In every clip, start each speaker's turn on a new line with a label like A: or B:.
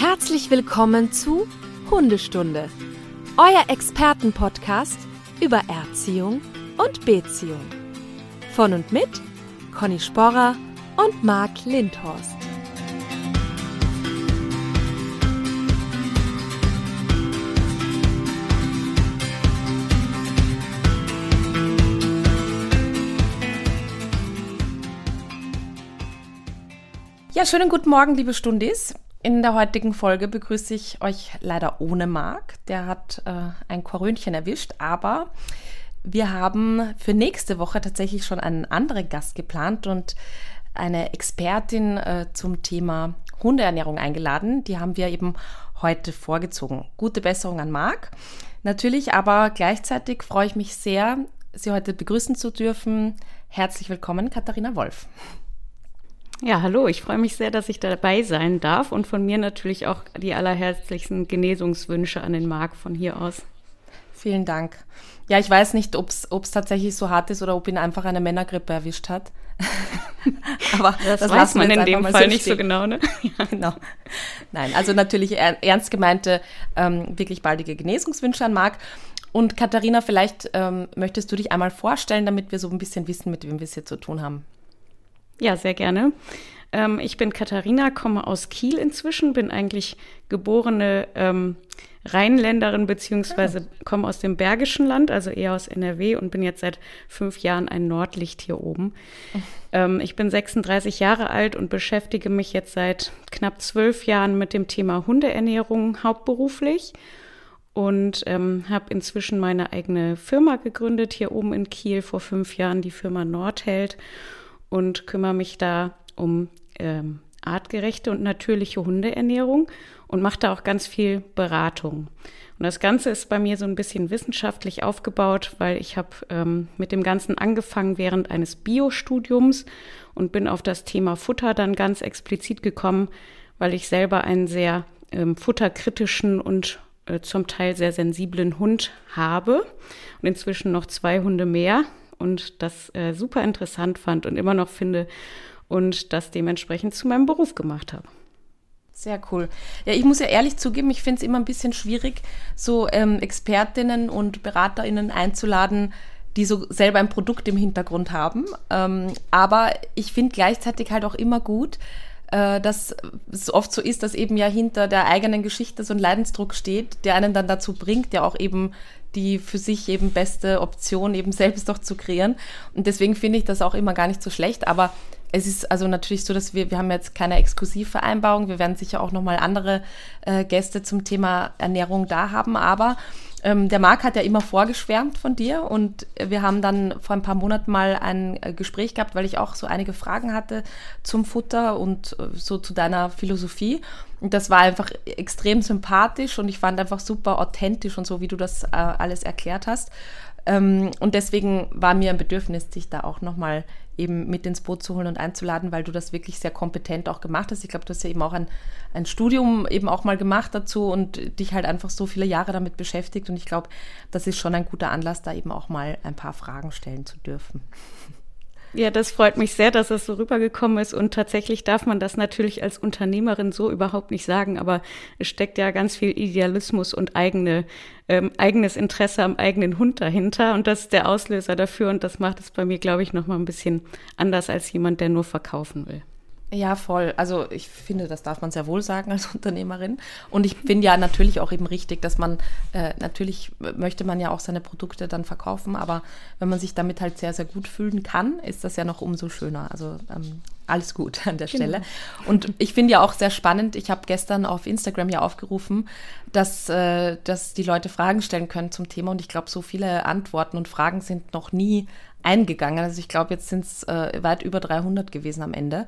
A: Herzlich willkommen zu Hundestunde, euer Expertenpodcast über Erziehung und Beziehung. Von und mit Conny Sporrer und Marc Lindhorst. Ja, schönen guten Morgen, liebe Stundis. In der heutigen Folge begrüße ich euch leider ohne Marc. Der hat äh, ein Korönchen erwischt, aber wir haben für nächste Woche tatsächlich schon einen anderen Gast geplant und eine Expertin äh, zum Thema Hundeernährung eingeladen. Die haben wir eben heute vorgezogen. Gute Besserung an Marc. Natürlich, aber gleichzeitig freue ich mich sehr, Sie heute begrüßen zu dürfen. Herzlich willkommen, Katharina Wolf.
B: Ja, hallo, ich freue mich sehr, dass ich dabei sein darf und von mir natürlich auch die allerherzlichsten Genesungswünsche an den Marc von hier aus.
A: Vielen Dank. Ja, ich weiß nicht, ob es tatsächlich so hart ist oder ob ihn einfach eine Männergrippe erwischt hat.
B: Aber das, das weiß man in dem Fall so nicht so genau, ne?
A: ja. Genau. Nein, also natürlich ernst gemeinte, ähm, wirklich baldige Genesungswünsche an Marc. Und Katharina, vielleicht ähm, möchtest du dich einmal vorstellen, damit wir so ein bisschen wissen, mit wem wir es hier zu tun haben.
B: Ja, sehr gerne. Ähm, ich bin Katharina, komme aus Kiel inzwischen, bin eigentlich geborene ähm, Rheinländerin beziehungsweise ah. komme aus dem Bergischen Land, also eher aus NRW und bin jetzt seit fünf Jahren ein Nordlicht hier oben. Ähm, ich bin 36 Jahre alt und beschäftige mich jetzt seit knapp zwölf Jahren mit dem Thema Hundeernährung hauptberuflich und ähm, habe inzwischen meine eigene Firma gegründet hier oben in Kiel vor fünf Jahren, die Firma Nordheld und kümmere mich da um ähm, artgerechte und natürliche Hundeernährung und mache da auch ganz viel Beratung. Und das Ganze ist bei mir so ein bisschen wissenschaftlich aufgebaut, weil ich habe ähm, mit dem Ganzen angefangen während eines Biostudiums und bin auf das Thema Futter dann ganz explizit gekommen, weil ich selber einen sehr ähm, futterkritischen und äh, zum Teil sehr sensiblen Hund habe und inzwischen noch zwei Hunde mehr und das äh, super interessant fand und immer noch finde und das dementsprechend zu meinem Beruf gemacht habe.
A: Sehr cool. Ja, ich muss ja ehrlich zugeben, ich finde es immer ein bisschen schwierig, so ähm, Expertinnen und BeraterInnen einzuladen, die so selber ein Produkt im Hintergrund haben. Ähm, aber ich finde gleichzeitig halt auch immer gut, äh, dass es oft so ist, dass eben ja hinter der eigenen Geschichte so ein Leidensdruck steht, der einen dann dazu bringt, ja auch eben die für sich eben beste Option eben selbst doch zu kreieren. Und deswegen finde ich das auch immer gar nicht so schlecht. Aber es ist also natürlich so, dass wir, wir haben jetzt keine Exklusivvereinbarung. Wir werden sicher auch nochmal andere äh, Gäste zum Thema Ernährung da haben. Aber ähm, der Marc hat ja immer vorgeschwärmt von dir und wir haben dann vor ein paar Monaten mal ein äh, Gespräch gehabt, weil ich auch so einige Fragen hatte zum Futter und äh, so zu deiner Philosophie. Und das war einfach extrem sympathisch und ich fand einfach super authentisch und so, wie du das äh, alles erklärt hast. Ähm, und deswegen war mir ein Bedürfnis, dich da auch nochmal eben mit ins Boot zu holen und einzuladen, weil du das wirklich sehr kompetent auch gemacht hast. Ich glaube, du hast ja eben auch ein, ein Studium eben auch mal gemacht dazu und dich halt einfach so viele Jahre damit beschäftigt. Und ich glaube, das ist schon ein guter Anlass, da eben auch mal ein paar Fragen stellen zu dürfen.
B: Ja, das freut mich sehr, dass das so rübergekommen ist. Und tatsächlich darf man das natürlich als Unternehmerin so überhaupt nicht sagen. Aber es steckt ja ganz viel Idealismus und eigene, ähm, eigenes Interesse am eigenen Hund dahinter. Und das ist der Auslöser dafür. Und das macht es bei mir, glaube ich, noch mal ein bisschen anders als jemand, der nur verkaufen will.
A: Ja, voll. Also ich finde, das darf man sehr wohl sagen als Unternehmerin. Und ich finde ja natürlich auch eben richtig, dass man, äh, natürlich möchte man ja auch seine Produkte dann verkaufen, aber wenn man sich damit halt sehr, sehr gut fühlen kann, ist das ja noch umso schöner. Also ähm, alles gut an der Stelle. Genau. Und ich finde ja auch sehr spannend, ich habe gestern auf Instagram ja aufgerufen, dass, äh, dass die Leute Fragen stellen können zum Thema und ich glaube, so viele Antworten und Fragen sind noch nie eingegangen. Also ich glaube, jetzt sind es äh, weit über 300 gewesen am Ende.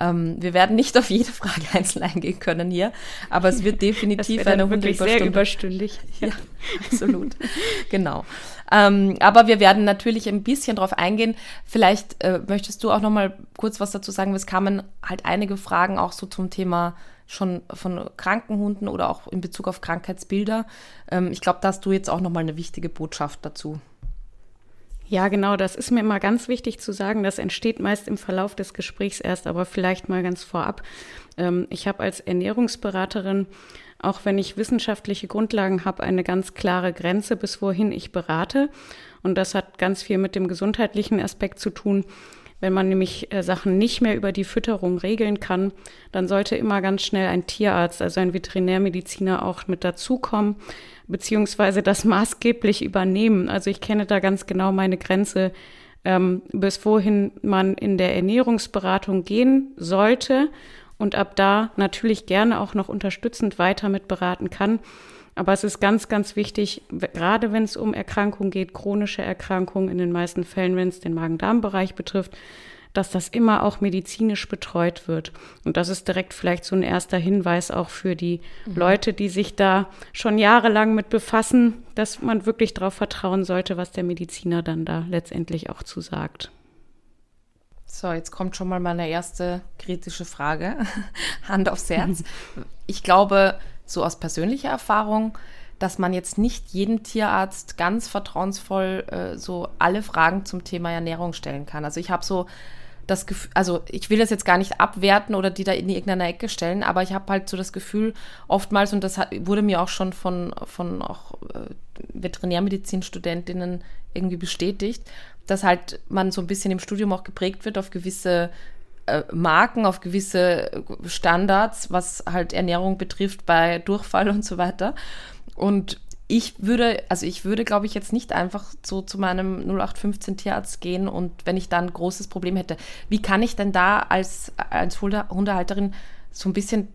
A: Ähm, wir werden nicht auf jede Frage einzeln eingehen können hier, aber es wird definitiv
B: eine Hunde wirklich sehr überstündig.
A: Ja, absolut. genau. Ähm, aber wir werden natürlich ein bisschen darauf eingehen. Vielleicht äh, möchtest du auch noch mal kurz was dazu sagen. Es kamen halt einige Fragen auch so zum Thema schon von Krankenhunden oder auch in Bezug auf Krankheitsbilder. Ähm, ich glaube, da hast du jetzt auch noch mal eine wichtige Botschaft dazu.
B: Ja, genau, das ist mir immer ganz wichtig zu sagen. Das entsteht meist im Verlauf des Gesprächs erst, aber vielleicht mal ganz vorab. Ähm, ich habe als Ernährungsberaterin, auch wenn ich wissenschaftliche Grundlagen habe, eine ganz klare Grenze, bis wohin ich berate. Und das hat ganz viel mit dem gesundheitlichen Aspekt zu tun. Wenn man nämlich äh, Sachen nicht mehr über die Fütterung regeln kann, dann sollte immer ganz schnell ein Tierarzt, also ein Veterinärmediziner auch mit dazukommen beziehungsweise das maßgeblich übernehmen. Also ich kenne da ganz genau meine Grenze, ähm, bis wohin man in der Ernährungsberatung gehen sollte und ab da natürlich gerne auch noch unterstützend weiter mit beraten kann. Aber es ist ganz, ganz wichtig, gerade wenn es um Erkrankungen geht, chronische Erkrankungen in den meisten Fällen, wenn es den Magen-Darm-Bereich betrifft, dass das immer auch medizinisch betreut wird. Und das ist direkt vielleicht so ein erster Hinweis auch für die mhm. Leute, die sich da schon jahrelang mit befassen, dass man wirklich darauf vertrauen sollte, was der Mediziner dann da letztendlich auch zu sagt.
A: So, jetzt kommt schon mal meine erste kritische Frage. Hand aufs Herz. Ich glaube, so aus persönlicher Erfahrung, dass man jetzt nicht jedem Tierarzt ganz vertrauensvoll äh, so alle Fragen zum Thema Ernährung stellen kann. Also ich habe so das Gefühl, also ich will das jetzt gar nicht abwerten oder die da in irgendeiner Ecke stellen, aber ich habe halt so das Gefühl, oftmals, und das wurde mir auch schon von, von auch äh, Veterinärmedizinstudentinnen irgendwie bestätigt, dass halt man so ein bisschen im Studium auch geprägt wird auf gewisse äh, Marken, auf gewisse Standards, was halt Ernährung betrifft bei Durchfall und so weiter. Und ich würde, also ich würde, glaube ich, jetzt nicht einfach so zu meinem 0815 Tierarzt gehen und wenn ich da ein großes Problem hätte, wie kann ich denn da als, als Hundehalterin so ein bisschen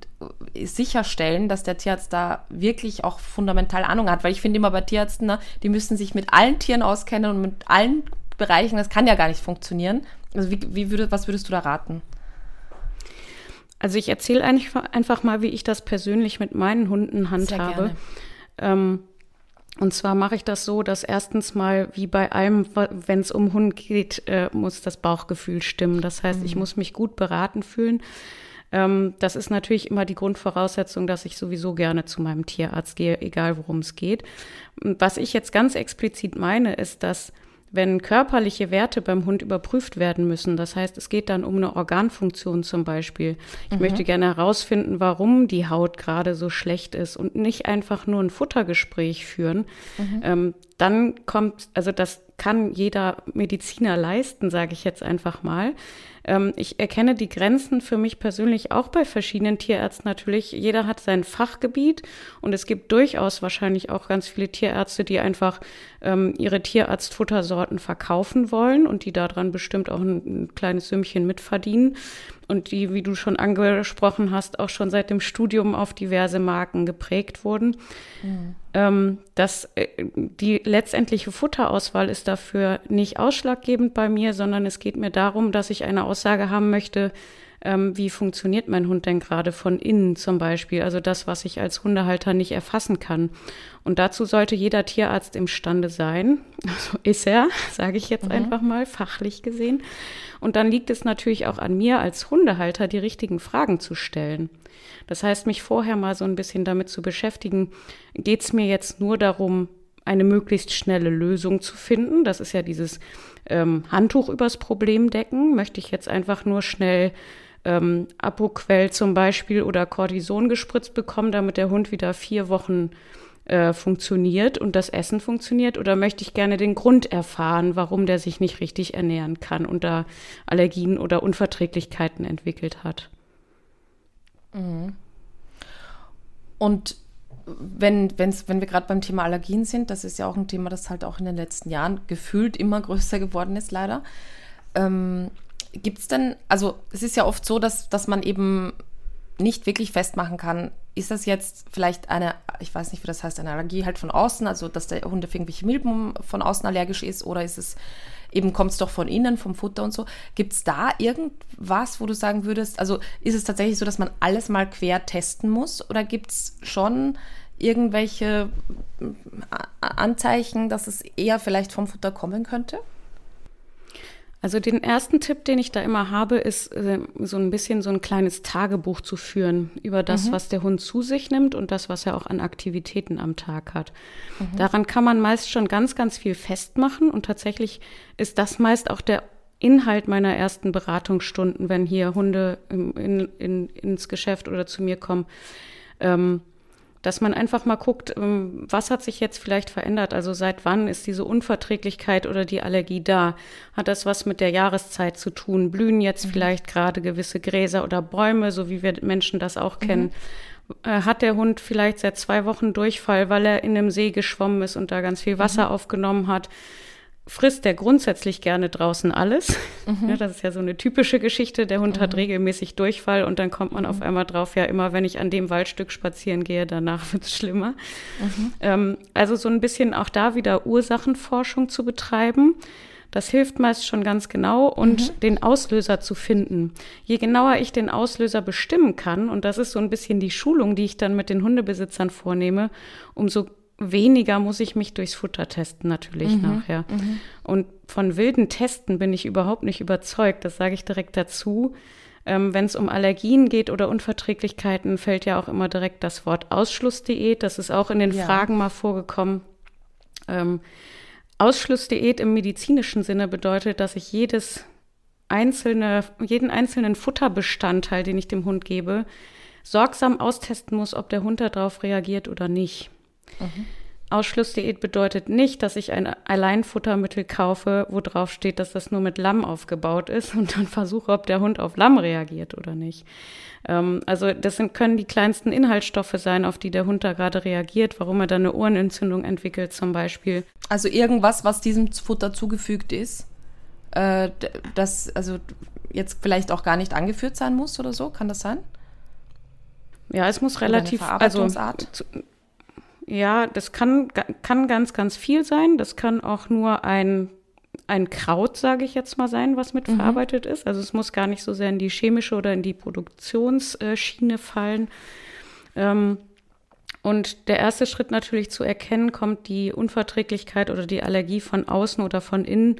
A: äh, sicherstellen, dass der Tierarzt da wirklich auch fundamental Ahnung hat? Weil ich finde immer bei Tierärzten, ne, die müssen sich mit allen Tieren auskennen und mit allen Bereichen, das kann ja gar nicht funktionieren. Also wie, wie würde, was würdest du da raten?
B: Also ich erzähle einfach mal, wie ich das persönlich mit meinen Hunden handhabe. Ähm, und zwar mache ich das so, dass erstens mal, wie bei allem, wenn es um Hund geht, äh, muss das Bauchgefühl stimmen. Das heißt, mhm. ich muss mich gut beraten fühlen. Ähm, das ist natürlich immer die Grundvoraussetzung, dass ich sowieso gerne zu meinem Tierarzt gehe, egal worum es geht. Was ich jetzt ganz explizit meine, ist, dass wenn körperliche Werte beim Hund überprüft werden müssen, das heißt, es geht dann um eine Organfunktion zum Beispiel. Ich mhm. möchte gerne herausfinden, warum die Haut gerade so schlecht ist und nicht einfach nur ein Futtergespräch führen. Mhm. Ähm, dann kommt, also das kann jeder Mediziner leisten, sage ich jetzt einfach mal. Ähm, ich erkenne die Grenzen für mich persönlich auch bei verschiedenen Tierärzten natürlich. Jeder hat sein Fachgebiet und es gibt durchaus wahrscheinlich auch ganz viele Tierärzte, die einfach ähm, ihre Tierarztfuttersorten verkaufen wollen und die daran bestimmt auch ein, ein kleines Sümmchen mitverdienen und die, wie du schon angesprochen hast, auch schon seit dem Studium auf diverse Marken geprägt wurden. Mhm. Ähm, das, äh, die letztendliche Futterauswahl ist dafür nicht ausschlaggebend bei mir, sondern es geht mir darum, dass ich eine Aussage haben möchte, ähm, wie funktioniert mein Hund denn gerade von innen zum Beispiel, also das, was ich als Hundehalter nicht erfassen kann. Und dazu sollte jeder Tierarzt imstande sein, also ist er, sage ich jetzt mhm. einfach mal, fachlich gesehen. Und dann liegt es natürlich auch an mir als Hundehalter, die richtigen Fragen zu stellen. Das heißt, mich vorher mal so ein bisschen damit zu beschäftigen, geht es mir jetzt nur darum, eine möglichst schnelle Lösung zu finden. Das ist ja dieses ähm, Handtuch übers Problem decken. Möchte ich jetzt einfach nur schnell ähm, Apoquell zum Beispiel oder Cortison gespritzt bekommen, damit der Hund wieder vier Wochen äh, funktioniert und das Essen funktioniert? Oder möchte ich gerne den Grund erfahren, warum der sich nicht richtig ernähren kann und da Allergien oder Unverträglichkeiten entwickelt hat?
A: Mhm. Und wenn, wenn's, wenn wir gerade beim Thema Allergien sind, das ist ja auch ein Thema, das halt auch in den letzten Jahren gefühlt immer größer geworden ist, leider. Ähm, Gibt es denn, also es ist ja oft so, dass, dass man eben nicht wirklich festmachen kann, ist das jetzt vielleicht eine, ich weiß nicht, wie das heißt, eine Allergie halt von außen, also dass der Hund auf irgendwelche Milben von außen allergisch ist oder ist es eben, kommt es doch von innen, vom Futter und so. Gibt es da irgendwas, wo du sagen würdest, also ist es tatsächlich so, dass man alles mal quer testen muss oder gibt es schon irgendwelche Anzeichen, dass es eher vielleicht vom Futter kommen könnte?
B: Also den ersten Tipp, den ich da immer habe, ist äh, so ein bisschen so ein kleines Tagebuch zu führen über das, mhm. was der Hund zu sich nimmt und das, was er auch an Aktivitäten am Tag hat. Mhm. Daran kann man meist schon ganz, ganz viel festmachen und tatsächlich ist das meist auch der Inhalt meiner ersten Beratungsstunden, wenn hier Hunde in, in, in, ins Geschäft oder zu mir kommen. Ähm, dass man einfach mal guckt, ähm, was hat sich jetzt vielleicht verändert? Also seit wann ist diese Unverträglichkeit oder die Allergie da? Hat das was mit der Jahreszeit zu tun? Blühen jetzt mhm. vielleicht gerade gewisse Gräser oder Bäume, so wie wir Menschen das auch mhm. kennen? Äh, hat der Hund vielleicht seit zwei Wochen Durchfall, weil er in einem See geschwommen ist und da ganz viel Wasser mhm. aufgenommen hat? Frisst der grundsätzlich gerne draußen alles. Mhm. Ja, das ist ja so eine typische Geschichte. Der Hund mhm. hat regelmäßig Durchfall und dann kommt man mhm. auf einmal drauf, ja, immer wenn ich an dem Waldstück spazieren gehe, danach wird es schlimmer. Mhm. Ähm, also so ein bisschen auch da wieder Ursachenforschung zu betreiben. Das hilft meist schon ganz genau und mhm. den Auslöser zu finden. Je genauer ich den Auslöser bestimmen kann, und das ist so ein bisschen die Schulung, die ich dann mit den Hundebesitzern vornehme, umso weniger muss ich mich durchs Futter testen natürlich mhm, nachher. Mhm. Und von wilden Testen bin ich überhaupt nicht überzeugt. Das sage ich direkt dazu. Ähm, Wenn es um Allergien geht oder Unverträglichkeiten, fällt ja auch immer direkt das Wort Ausschlussdiät. Das ist auch in den ja. Fragen mal vorgekommen. Ähm, Ausschlussdiät im medizinischen Sinne bedeutet, dass ich jedes einzelne, jeden einzelnen Futterbestandteil, den ich dem Hund gebe, sorgsam austesten muss, ob der Hund darauf reagiert oder nicht. Mhm. Ausschlussdiät bedeutet nicht, dass ich ein Alleinfuttermittel kaufe, wo drauf steht, dass das nur mit Lamm aufgebaut ist und dann versuche, ob der Hund auf Lamm reagiert oder nicht. Ähm, also das sind, können die kleinsten Inhaltsstoffe sein, auf die der Hund da gerade reagiert, warum er dann eine Ohrenentzündung entwickelt zum Beispiel.
A: Also irgendwas, was diesem Futter zugefügt ist, äh, das also jetzt vielleicht auch gar nicht angeführt sein muss oder so, kann das sein?
B: Ja, es muss relativ, also ja, das kann, kann ganz, ganz viel sein. Das kann auch nur ein, ein Kraut, sage ich jetzt mal, sein, was mitverarbeitet mhm. ist. Also es muss gar nicht so sehr in die chemische oder in die Produktionsschiene fallen. Ähm, und der erste Schritt natürlich zu erkennen, kommt die Unverträglichkeit oder die Allergie von außen oder von innen.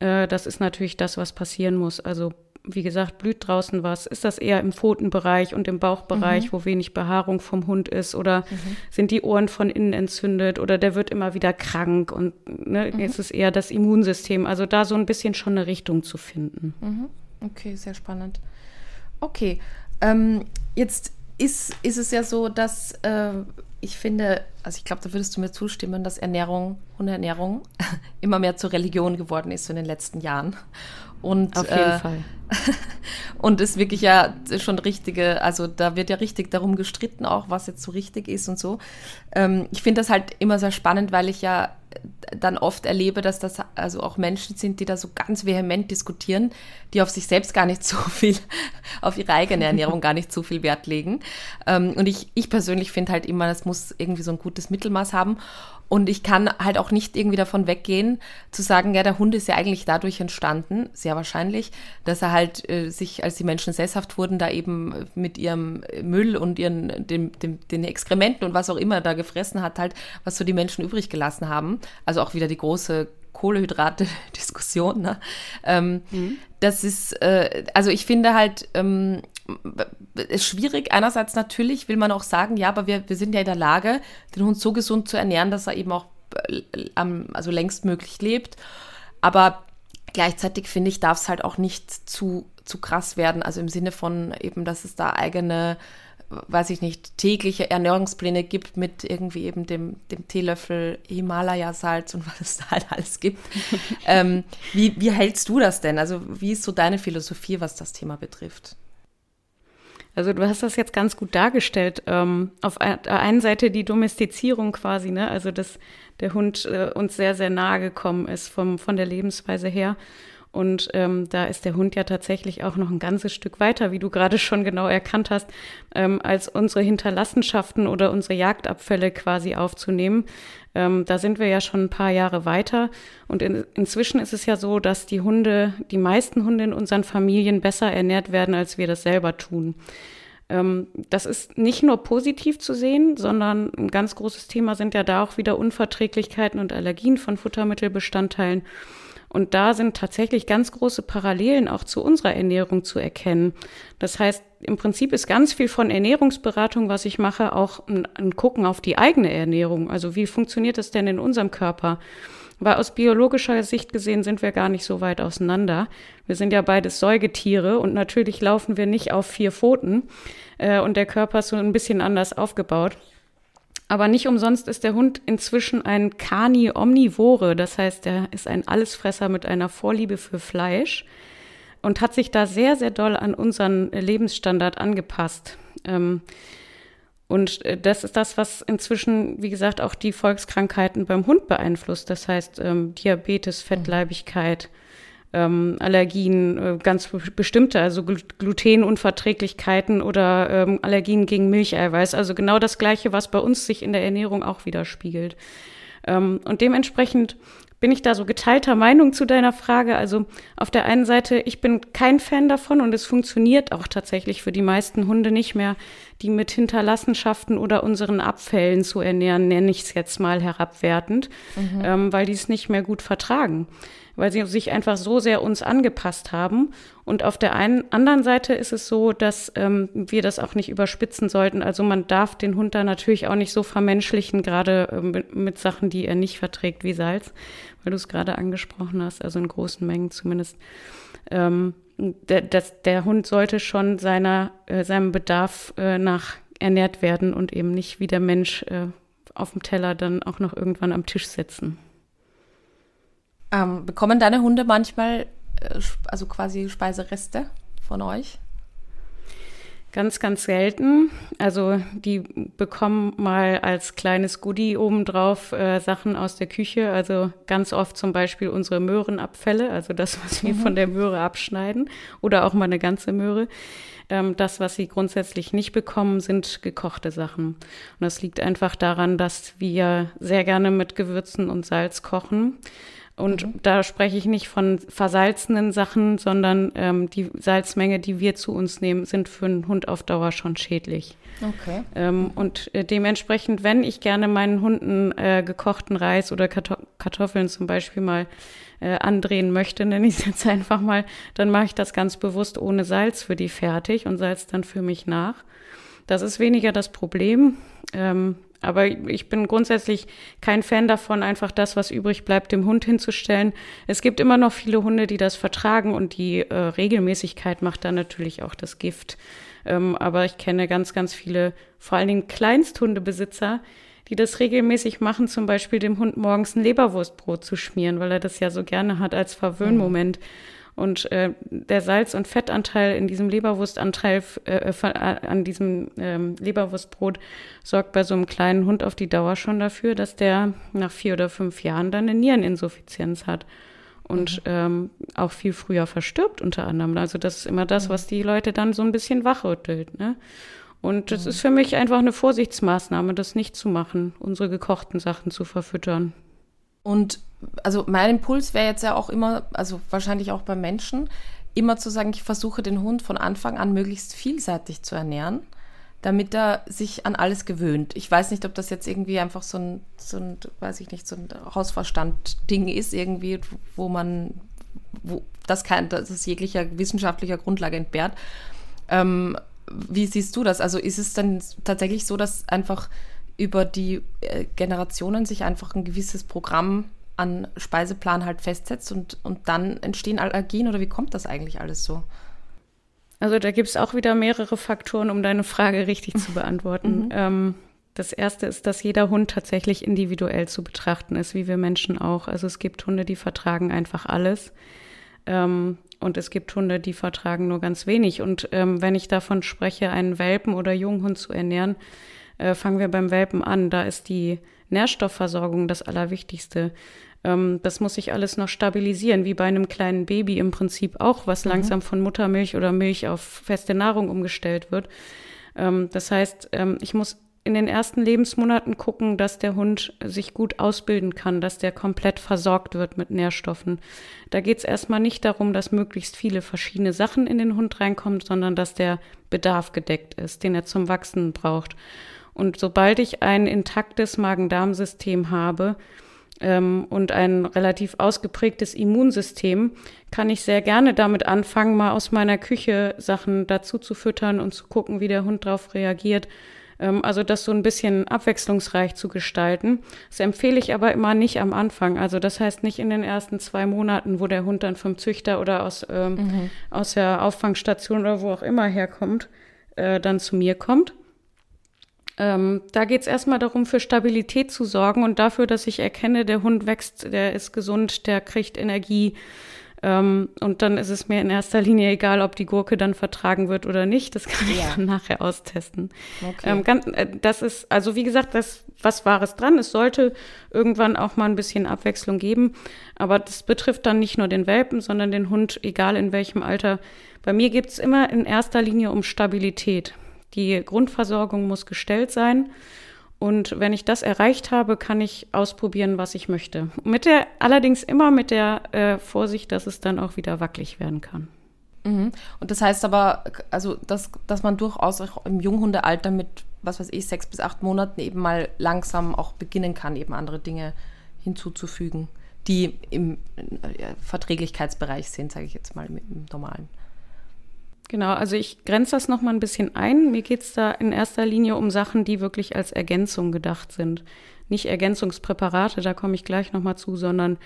B: Äh, das ist natürlich das, was passieren muss. Also wie gesagt, blüht draußen was? Ist das eher im Pfotenbereich und im Bauchbereich, mhm. wo wenig Behaarung vom Hund ist? Oder mhm. sind die Ohren von innen entzündet? Oder der wird immer wieder krank und ne, mhm. ist es eher das Immunsystem? Also da so ein bisschen schon eine Richtung zu finden.
A: Mhm. Okay, sehr spannend. Okay, ähm, jetzt ist, ist es ja so, dass äh, ich finde, also ich glaube, da würdest du mir zustimmen, dass Ernährung, Hundeernährung immer mehr zur Religion geworden ist so in den letzten Jahren. Und,
B: Auf jeden äh, Fall.
A: und ist wirklich ja schon richtige, also da wird ja richtig darum gestritten, auch was jetzt so richtig ist und so. Ähm, ich finde das halt immer sehr spannend, weil ich ja dann oft erlebe, dass das also auch Menschen sind, die da so ganz vehement diskutieren, die auf sich selbst gar nicht so viel, auf ihre eigene Ernährung gar nicht so viel Wert legen. Ähm, und ich, ich persönlich finde halt immer, das muss irgendwie so ein gutes Mittelmaß haben. Und ich kann halt auch nicht irgendwie davon weggehen, zu sagen, ja, der Hund ist ja eigentlich dadurch entstanden, sehr wahrscheinlich, dass er halt äh, sich, als die Menschen sesshaft wurden, da eben mit ihrem Müll und ihren, dem, dem, den Exkrementen und was auch immer da gefressen hat, halt, was so die Menschen übrig gelassen haben. Also auch wieder die große Kohlehydrate-Diskussion. Ne? Ähm, mhm. Das ist, äh, also ich finde halt, ähm, ist schwierig. Einerseits natürlich will man auch sagen, ja, aber wir, wir sind ja in der Lage, den Hund so gesund zu ernähren, dass er eben auch äh, also längst möglich lebt. Aber gleichzeitig finde ich, darf es halt auch nicht zu, zu krass werden. Also im Sinne von eben, dass es da eigene weiß ich nicht, tägliche Ernährungspläne gibt mit irgendwie eben dem, dem Teelöffel Himalaya-Salz und was es da halt alles gibt. ähm, wie, wie hältst du das denn? Also wie ist so deine Philosophie, was das Thema betrifft?
B: Also du hast das jetzt ganz gut dargestellt. Ähm, auf der einen Seite die Domestizierung quasi, ne? also dass der Hund äh, uns sehr, sehr nahe gekommen ist vom, von der Lebensweise her. Und ähm, da ist der Hund ja tatsächlich auch noch ein ganzes Stück weiter, wie du gerade schon genau erkannt hast, ähm, als unsere Hinterlassenschaften oder unsere Jagdabfälle quasi aufzunehmen. Ähm, da sind wir ja schon ein paar Jahre weiter. Und in, inzwischen ist es ja so, dass die Hunde, die meisten Hunde in unseren Familien besser ernährt werden, als wir das selber tun. Ähm, das ist nicht nur positiv zu sehen, sondern ein ganz großes Thema sind ja da auch wieder Unverträglichkeiten und Allergien von Futtermittelbestandteilen. Und da sind tatsächlich ganz große Parallelen auch zu unserer Ernährung zu erkennen. Das heißt, im Prinzip ist ganz viel von Ernährungsberatung, was ich mache, auch ein, ein Gucken auf die eigene Ernährung. Also wie funktioniert das denn in unserem Körper? Weil aus biologischer Sicht gesehen sind wir gar nicht so weit auseinander. Wir sind ja beides Säugetiere und natürlich laufen wir nicht auf vier Pfoten äh, und der Körper ist so ein bisschen anders aufgebaut. Aber nicht umsonst ist der Hund inzwischen ein Cani omnivore, das heißt, er ist ein Allesfresser mit einer Vorliebe für Fleisch und hat sich da sehr, sehr doll an unseren Lebensstandard angepasst. Ähm, und äh, das ist das, was inzwischen, wie gesagt, auch die Volkskrankheiten beim Hund beeinflusst. Das heißt, ähm, Diabetes, Fettleibigkeit, ähm, Allergien, äh, ganz bestimmte, also Glutenunverträglichkeiten oder ähm, Allergien gegen Milcheiweiß. Also genau das Gleiche, was bei uns sich in der Ernährung auch widerspiegelt. Ähm, und dementsprechend bin ich da so geteilter Meinung zu deiner Frage. Also auf der einen Seite, ich bin kein Fan davon und es funktioniert auch tatsächlich für die meisten Hunde nicht mehr, die mit Hinterlassenschaften oder unseren Abfällen zu ernähren, nenne ich es jetzt mal herabwertend, mhm. ähm, weil die es nicht mehr gut vertragen weil sie sich einfach so sehr uns angepasst haben. Und auf der einen anderen Seite ist es so, dass ähm, wir das auch nicht überspitzen sollten. Also man darf den Hund da natürlich auch nicht so vermenschlichen, gerade äh, mit, Sachen, die er nicht verträgt, wie Salz, weil du es gerade angesprochen hast, also in großen Mengen zumindest. Ähm, der, das, der Hund sollte schon seiner, äh, seinem Bedarf äh, nach ernährt werden und eben nicht wie der Mensch äh, auf dem Teller dann auch noch irgendwann am Tisch sitzen.
A: Ähm, bekommen deine Hunde manchmal äh, also quasi Speisereste von euch?
B: Ganz, ganz selten. Also die bekommen mal als kleines Goodie obendrauf äh, Sachen aus der Küche. Also ganz oft zum Beispiel unsere Möhrenabfälle, also das, was wir mhm. von der Möhre abschneiden oder auch mal eine ganze Möhre. Ähm, das, was sie grundsätzlich nicht bekommen, sind gekochte Sachen. Und das liegt einfach daran, dass wir sehr gerne mit Gewürzen und Salz kochen. Und mhm. da spreche ich nicht von versalzenen Sachen, sondern ähm, die Salzmenge, die wir zu uns nehmen, sind für einen Hund auf Dauer schon schädlich. Okay. Ähm. Und äh, dementsprechend, wenn ich gerne meinen Hunden äh, gekochten Reis oder Kartoffeln zum Beispiel mal äh, andrehen möchte, nenne ich es jetzt einfach mal, dann mache ich das ganz bewusst ohne Salz für die fertig und salz dann für mich nach. Das ist weniger das Problem. Ähm, aber ich bin grundsätzlich kein Fan davon, einfach das, was übrig bleibt, dem Hund hinzustellen. Es gibt immer noch viele Hunde, die das vertragen und die äh, Regelmäßigkeit macht dann natürlich auch das Gift. Ähm, aber ich kenne ganz, ganz viele, vor allen Dingen Kleinsthundebesitzer, die das regelmäßig machen, zum Beispiel dem Hund morgens ein Leberwurstbrot zu schmieren, weil er das ja so gerne hat als Verwöhnmoment. Mhm. Und äh, der Salz- und Fettanteil in diesem Leberwurstanteil, äh, äh, an diesem ähm, Leberwurstbrot, sorgt bei so einem kleinen Hund auf die Dauer schon dafür, dass der nach vier oder fünf Jahren dann eine Niereninsuffizienz hat und mhm. ähm, auch viel früher verstirbt unter anderem. Also das ist immer das, mhm. was die Leute dann so ein bisschen wachrüttelt. Ne? Und das mhm. ist für mich einfach eine Vorsichtsmaßnahme, das nicht zu machen, unsere gekochten Sachen zu verfüttern.
A: Und also mein Impuls wäre jetzt ja auch immer, also wahrscheinlich auch beim Menschen, immer zu sagen, ich versuche den Hund von Anfang an möglichst vielseitig zu ernähren, damit er sich an alles gewöhnt. Ich weiß nicht, ob das jetzt irgendwie einfach so ein, so ein weiß ich nicht, so ein Hausverstand-Ding ist, irgendwie, wo man, wo das kein, das ist jeglicher wissenschaftlicher Grundlage entbehrt. Ähm, wie siehst du das? Also ist es dann tatsächlich so, dass einfach über die äh, Generationen sich einfach ein gewisses Programm an Speiseplan halt festsetzt und, und dann entstehen Allergien oder wie kommt das eigentlich alles so?
B: Also da gibt es auch wieder mehrere Faktoren, um deine Frage richtig zu beantworten. Mhm. Ähm, das erste ist, dass jeder Hund tatsächlich individuell zu betrachten ist, wie wir Menschen auch. Also es gibt Hunde, die vertragen einfach alles. Ähm, und es gibt Hunde, die vertragen nur ganz wenig. Und ähm, wenn ich davon spreche, einen Welpen oder Junghund zu ernähren, äh, fangen wir beim Welpen an. Da ist die Nährstoffversorgung das Allerwichtigste. Ähm, das muss sich alles noch stabilisieren, wie bei einem kleinen Baby im Prinzip auch, was mhm. langsam von Muttermilch oder Milch auf feste Nahrung umgestellt wird. Ähm, das heißt, ähm, ich muss in den ersten Lebensmonaten gucken, dass der Hund sich gut ausbilden kann, dass der komplett versorgt wird mit Nährstoffen. Da geht es erstmal nicht darum, dass möglichst viele verschiedene Sachen in den Hund reinkommen, sondern dass der Bedarf gedeckt ist, den er zum Wachsen braucht. Und sobald ich ein intaktes Magen-Darm-System habe, ähm, und ein relativ ausgeprägtes Immunsystem, kann ich sehr gerne damit anfangen, mal aus meiner Küche Sachen dazu zu füttern und zu gucken, wie der Hund darauf reagiert. Ähm, also das so ein bisschen abwechslungsreich zu gestalten. Das empfehle ich aber immer nicht am Anfang. Also das heißt nicht in den ersten zwei Monaten, wo der Hund dann vom Züchter oder aus, ähm, mhm. aus der Auffangstation oder wo auch immer herkommt, äh, dann zu mir kommt. Ähm, da geht es erstmal darum, für Stabilität zu sorgen und dafür, dass ich erkenne, der Hund wächst, der ist gesund, der kriegt Energie, ähm, und dann ist es mir in erster Linie egal, ob die Gurke dann vertragen wird oder nicht. Das kann ich dann nachher austesten. Okay. Ähm, ganz, äh, das ist, also wie gesagt, das was Wahres dran. Es sollte irgendwann auch mal ein bisschen Abwechslung geben. Aber das betrifft dann nicht nur den Welpen, sondern den Hund, egal in welchem Alter. Bei mir geht es immer in erster Linie um Stabilität. Die Grundversorgung muss gestellt sein. Und wenn ich das erreicht habe, kann ich ausprobieren, was ich möchte. Mit der, allerdings immer mit der äh, Vorsicht, dass es dann auch wieder wackelig werden kann.
A: Mhm. Und das heißt aber, also dass, dass man durchaus auch im Junghundealter mit, was weiß ich, sechs bis acht Monaten eben mal langsam auch beginnen kann, eben andere Dinge hinzuzufügen, die im äh, Verträglichkeitsbereich sind, sage ich jetzt mal, mit dem normalen.
B: Genau, also ich grenze das nochmal ein bisschen ein. Mir geht es da in erster Linie um Sachen, die wirklich als Ergänzung gedacht sind. Nicht Ergänzungspräparate, da komme ich gleich nochmal zu, sondern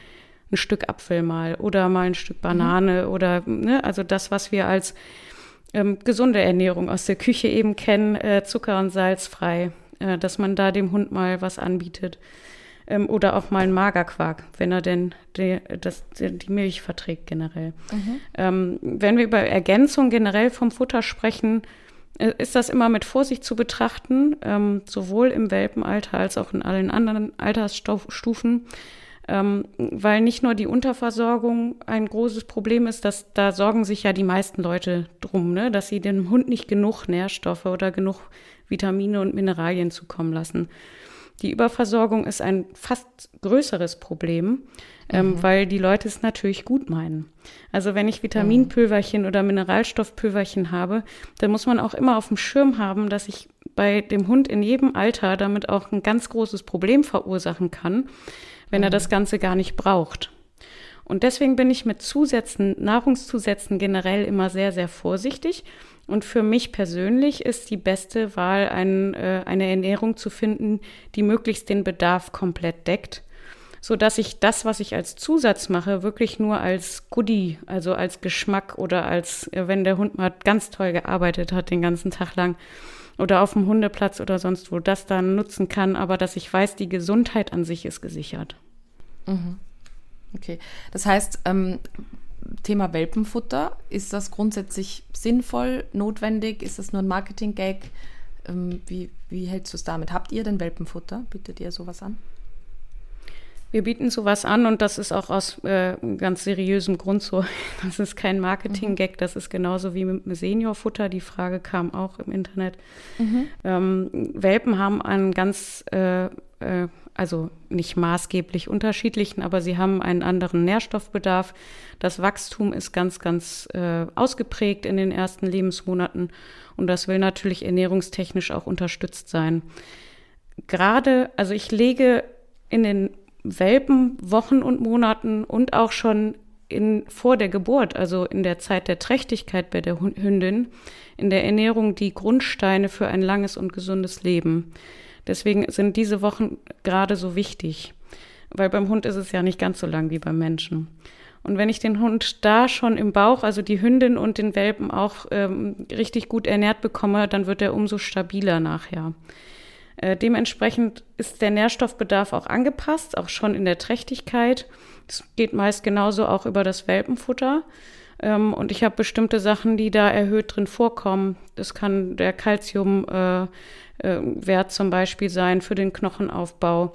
B: ein Stück Apfel mal oder mal ein Stück Banane mhm. oder, ne, also das, was wir als ähm, gesunde Ernährung aus der Küche eben kennen, äh, Zucker und Salz frei, äh, dass man da dem Hund mal was anbietet ähm, oder auch mal ein Magerquark, wenn er denn die, das, die Milch verträgt generell. Mhm. Ähm, wenn wir über Ergänzung generell vom Futter sprechen, äh, ist das immer mit Vorsicht zu betrachten, ähm, sowohl im Welpenalter als auch in allen anderen Altersstufen. Ähm, weil nicht nur die Unterversorgung ein großes Problem ist, dass da sorgen sich ja die meisten Leute drum, ne? dass sie dem Hund nicht genug Nährstoffe oder genug Vitamine und Mineralien zukommen lassen. Die Überversorgung ist ein fast größeres Problem, ähm, mhm. weil die Leute es natürlich gut meinen. Also wenn ich Vitaminpülverchen oder Mineralstoffpülverchen habe, dann muss man auch immer auf dem Schirm haben, dass ich bei dem Hund in jedem Alter damit auch ein ganz großes Problem verursachen kann, wenn mhm. er das Ganze gar nicht braucht. Und deswegen bin ich mit Zusätzen, Nahrungszusätzen generell immer sehr, sehr vorsichtig und für mich persönlich ist die beste Wahl, ein, äh, eine Ernährung zu finden, die möglichst den Bedarf komplett deckt, so dass ich das, was ich als Zusatz mache, wirklich nur als Goodie, also als Geschmack oder als, äh, wenn der Hund mal ganz toll gearbeitet hat den ganzen Tag lang oder auf dem Hundeplatz oder sonst wo, das dann nutzen kann, aber dass ich weiß, die Gesundheit an sich ist gesichert.
A: Mhm. Okay, das heißt, ähm, Thema Welpenfutter, ist das grundsätzlich sinnvoll, notwendig? Ist das nur ein Marketing-Gag? Ähm, wie, wie hältst du es damit? Habt ihr denn Welpenfutter? Bietet ihr sowas an?
B: Wir bieten sowas an und das ist auch aus äh, ganz seriösem Grund so. Das ist kein Marketing-Gag, das ist genauso wie mit Seniorfutter. Die Frage kam auch im Internet. Mhm. Ähm, Welpen haben einen ganz äh, äh, also nicht maßgeblich unterschiedlichen, aber sie haben einen anderen Nährstoffbedarf. Das Wachstum ist ganz, ganz äh, ausgeprägt in den ersten Lebensmonaten und das will natürlich ernährungstechnisch auch unterstützt sein. Gerade, also ich lege in den Welpen Wochen und Monaten und auch schon in, vor der Geburt, also in der Zeit der Trächtigkeit bei der Hündin, in der Ernährung die Grundsteine für ein langes und gesundes Leben. Deswegen sind diese Wochen gerade so wichtig, weil beim Hund ist es ja nicht ganz so lang wie beim Menschen. Und wenn ich den Hund da schon im Bauch, also die Hündin und den Welpen auch ähm, richtig gut ernährt bekomme, dann wird er umso stabiler nachher. Äh, dementsprechend ist der Nährstoffbedarf auch angepasst, auch schon in der Trächtigkeit. Das geht meist genauso auch über das Welpenfutter. Ähm, und ich habe bestimmte Sachen, die da erhöht drin vorkommen. Das kann der Calcium. Äh, äh, zum Beispiel sein für den Knochenaufbau.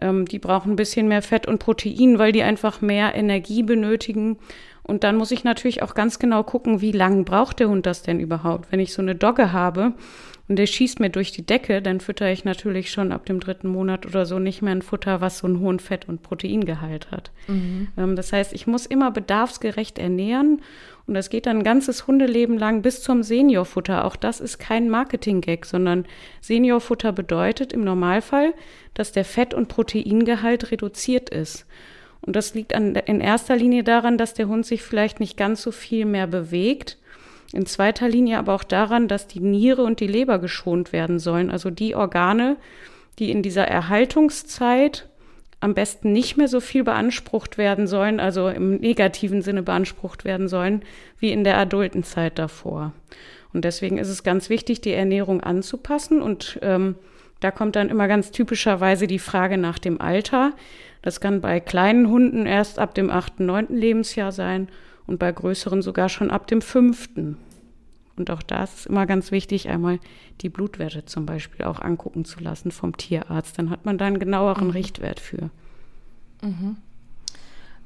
B: Ähm, die brauchen ein bisschen mehr Fett und Protein, weil die einfach mehr Energie benötigen. Und dann muss ich natürlich auch ganz genau gucken, wie lange braucht der Hund das denn überhaupt? Wenn ich so eine Dogge habe und der schießt mir durch die Decke, dann fütter ich natürlich schon ab dem dritten Monat oder so nicht mehr ein Futter, was so einen hohen Fett- und Proteingehalt hat. Mhm. Ähm, das heißt, ich muss immer bedarfsgerecht ernähren und das geht dann ein ganzes Hundeleben lang bis zum Seniorfutter. Auch das ist kein Marketing-Gag, sondern Seniorfutter bedeutet im Normalfall, dass der Fett- und Proteingehalt reduziert ist. Und das liegt an, in erster Linie daran, dass der Hund sich vielleicht nicht ganz so viel mehr bewegt. In zweiter Linie aber auch daran, dass die Niere und die Leber geschont werden sollen. Also die Organe, die in dieser Erhaltungszeit am besten nicht mehr so viel beansprucht werden sollen, also im negativen Sinne beansprucht werden sollen, wie in der Adultenzeit davor. Und deswegen ist es ganz wichtig, die Ernährung anzupassen. Und ähm, da kommt dann immer ganz typischerweise die Frage nach dem Alter. Das kann bei kleinen Hunden erst ab dem achten, neunten Lebensjahr sein und bei größeren sogar schon ab dem fünften. Und auch da ist es immer ganz wichtig, einmal die Blutwerte zum Beispiel auch angucken zu lassen vom Tierarzt. Dann hat man da einen genaueren mhm. Richtwert für.
A: Mhm.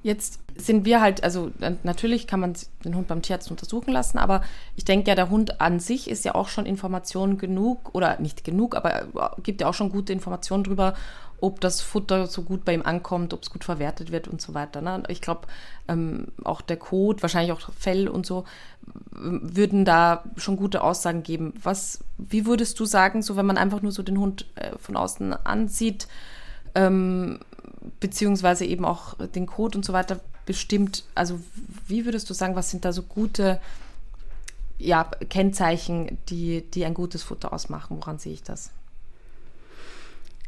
A: Jetzt sind wir halt, also natürlich kann man den Hund beim Tierarzt untersuchen lassen, aber ich denke ja, der Hund an sich ist ja auch schon Informationen genug oder nicht genug, aber gibt ja auch schon gute Informationen darüber, ob das Futter so gut bei ihm ankommt, ob es gut verwertet wird und so weiter. Ne? Ich glaube, ähm, auch der Kot, wahrscheinlich auch Fell und so, würden da schon gute Aussagen geben. Was, wie würdest du sagen, so wenn man einfach nur so den Hund äh, von außen ansieht, ähm, beziehungsweise eben auch den Kot und so weiter bestimmt, also wie würdest du sagen, was sind da so gute ja, Kennzeichen, die, die ein gutes Futter ausmachen? Woran sehe ich das?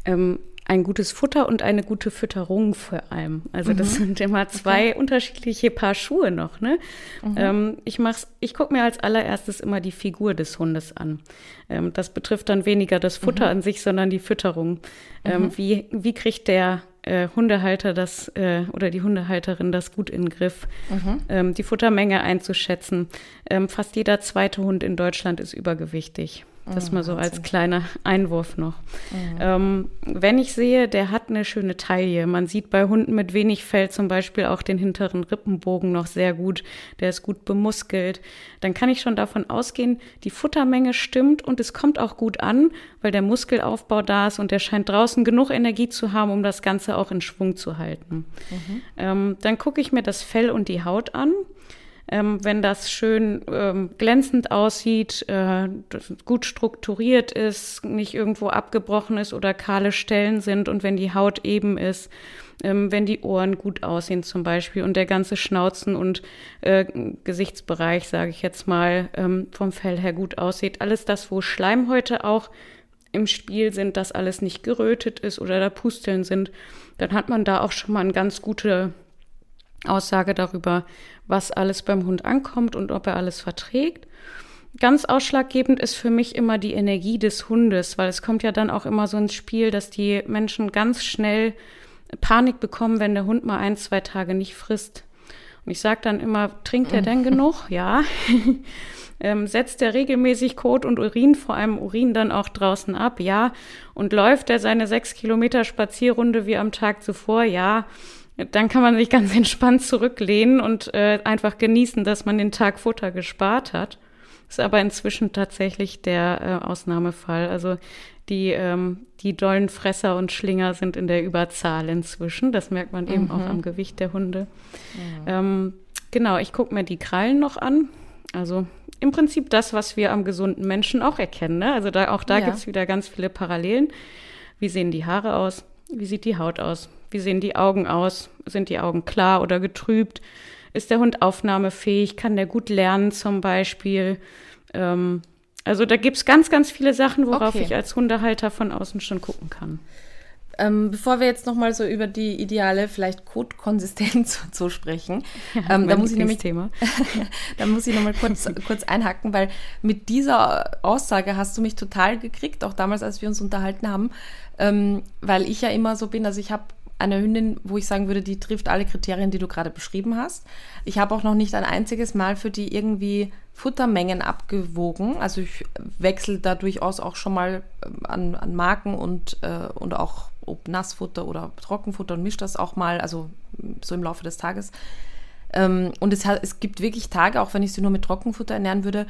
B: Ähm, ein gutes Futter und eine gute Fütterung vor allem. Also das mhm. sind immer zwei okay. unterschiedliche Paar Schuhe noch. Ne? Mhm. Ähm, ich mach's, ich gucke mir als allererstes immer die Figur des Hundes an. Ähm, das betrifft dann weniger das Futter mhm. an sich, sondern die Fütterung. Ähm, mhm. wie, wie kriegt der äh, Hundehalter das äh, oder die Hundehalterin das gut in den Griff, mhm. ähm, die Futtermenge einzuschätzen. Ähm, fast jeder zweite Hund in Deutschland ist übergewichtig. Das mal so als kleiner Einwurf noch. Mhm. Ähm, wenn ich sehe, der hat eine schöne Taille. Man sieht bei Hunden mit wenig Fell zum Beispiel auch den hinteren Rippenbogen noch sehr gut. Der ist gut bemuskelt. Dann kann ich schon davon ausgehen, die Futtermenge stimmt und es kommt auch gut an, weil der Muskelaufbau da ist und der scheint draußen genug Energie zu haben, um das Ganze auch in Schwung zu halten. Mhm. Ähm, dann gucke ich mir das Fell und die Haut an. Ähm, wenn das schön ähm, glänzend aussieht, äh, gut strukturiert ist, nicht irgendwo abgebrochen ist oder kahle Stellen sind und wenn die Haut eben ist, ähm, wenn die Ohren gut aussehen zum Beispiel und der ganze Schnauzen- und äh, Gesichtsbereich, sage ich jetzt mal, ähm, vom Fell her gut aussieht. Alles das, wo Schleimhäute auch im Spiel sind, dass alles nicht gerötet ist oder da Pusteln sind, dann hat man da auch schon mal eine ganz gute Aussage darüber, was alles beim Hund ankommt und ob er alles verträgt. Ganz ausschlaggebend ist für mich immer die Energie des Hundes, weil es kommt ja dann auch immer so ins Spiel, dass die Menschen ganz schnell Panik bekommen, wenn der Hund mal ein, zwei Tage nicht frisst. Und ich sage dann immer, trinkt er denn genug? Ja. ähm, setzt er regelmäßig Kot und Urin, vor allem Urin dann auch draußen ab? Ja. Und läuft er seine sechs Kilometer Spazierrunde wie am Tag zuvor? Ja dann kann man sich ganz entspannt zurücklehnen und äh, einfach genießen, dass man den Tag Futter gespart hat. Ist aber inzwischen tatsächlich der äh, Ausnahmefall. Also die, ähm, die dollen Fresser und Schlinger sind in der Überzahl inzwischen. Das merkt man eben mhm. auch am Gewicht der Hunde. Mhm. Ähm, genau, ich gucke mir die Krallen noch an. Also im Prinzip das, was wir am gesunden Menschen auch erkennen. Ne? Also da, auch da ja. gibt es wieder ganz viele Parallelen. Wie sehen die Haare aus? Wie sieht die Haut aus? Wie sehen die Augen aus? Sind die Augen klar oder getrübt? Ist der Hund aufnahmefähig? Kann der gut lernen zum Beispiel? Ähm, also da gibt es ganz, ganz viele Sachen, worauf okay. ich als Hundehalter von außen schon gucken kann.
A: Ähm, bevor wir jetzt nochmal so über die ideale, vielleicht Kotkonsistenz so sprechen, ja, ähm, da muss ich nämlich da muss ich nochmal kurz, kurz einhacken, weil mit dieser Aussage hast du mich total gekriegt, auch damals, als wir uns unterhalten haben, ähm, weil ich ja immer so bin, also ich habe eine Hündin, wo ich sagen würde, die trifft alle Kriterien, die du gerade beschrieben hast. Ich habe auch noch nicht ein einziges Mal für die irgendwie Futtermengen abgewogen. Also ich wechsle da durchaus auch schon mal ähm, an, an Marken und, äh, und auch ob Nassfutter oder Trockenfutter und mische das auch mal, also so im Laufe des Tages. Ähm, und es, es gibt wirklich Tage, auch wenn ich sie nur mit Trockenfutter ernähren würde,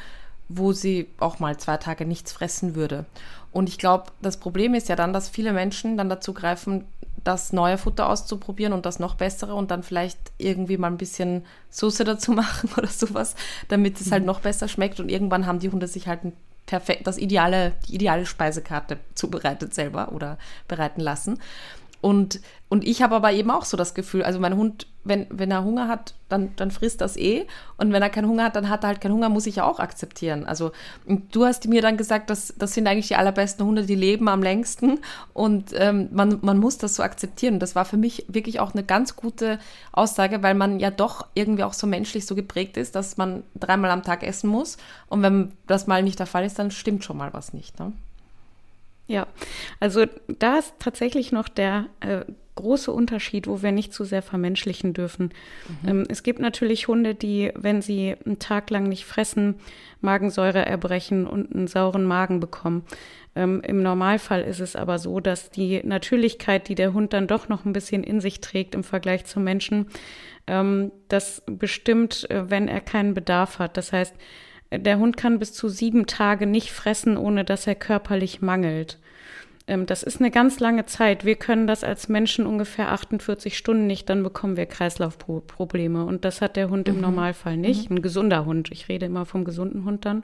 A: wo sie auch mal zwei Tage nichts fressen würde. Und ich glaube, das Problem ist ja dann, dass viele Menschen dann dazu greifen, das neue Futter auszuprobieren und das noch bessere und dann vielleicht irgendwie mal ein bisschen Soße dazu machen oder sowas, damit es halt mhm. noch besser schmeckt. Und irgendwann haben die Hunde sich halt ein perfekt, das ideale, die ideale Speisekarte zubereitet selber oder bereiten lassen. Und, und ich habe aber eben auch so das Gefühl, also mein Hund, wenn, wenn er Hunger hat, dann, dann frisst das eh. Und wenn er keinen Hunger hat, dann hat er halt keinen Hunger, muss ich ja auch akzeptieren. Also du hast mir dann gesagt, dass das sind eigentlich die allerbesten Hunde, die leben am längsten. Und ähm, man, man muss das so akzeptieren. Das war für mich wirklich auch eine ganz gute Aussage, weil man ja doch irgendwie auch so menschlich so geprägt ist, dass man dreimal am Tag essen muss. Und wenn das mal nicht der Fall ist, dann stimmt schon mal was nicht. Ne?
B: Ja, also da ist tatsächlich noch der äh, große Unterschied, wo wir nicht zu sehr vermenschlichen dürfen. Mhm. Ähm, es gibt natürlich Hunde, die, wenn sie einen Tag lang nicht fressen, Magensäure erbrechen und einen sauren Magen bekommen. Ähm, Im Normalfall ist es aber so, dass die Natürlichkeit, die der Hund dann doch noch ein bisschen in sich trägt im Vergleich zum Menschen, ähm, das bestimmt, äh, wenn er keinen Bedarf hat. Das heißt, der Hund kann bis zu sieben Tage nicht fressen, ohne dass er körperlich mangelt. Ähm, das ist eine ganz lange Zeit. Wir können das als Menschen ungefähr 48 Stunden nicht, dann bekommen wir Kreislaufprobleme. Und das hat der Hund mhm. im Normalfall nicht. Mhm. Ein gesunder Hund. Ich rede immer vom gesunden Hund dann.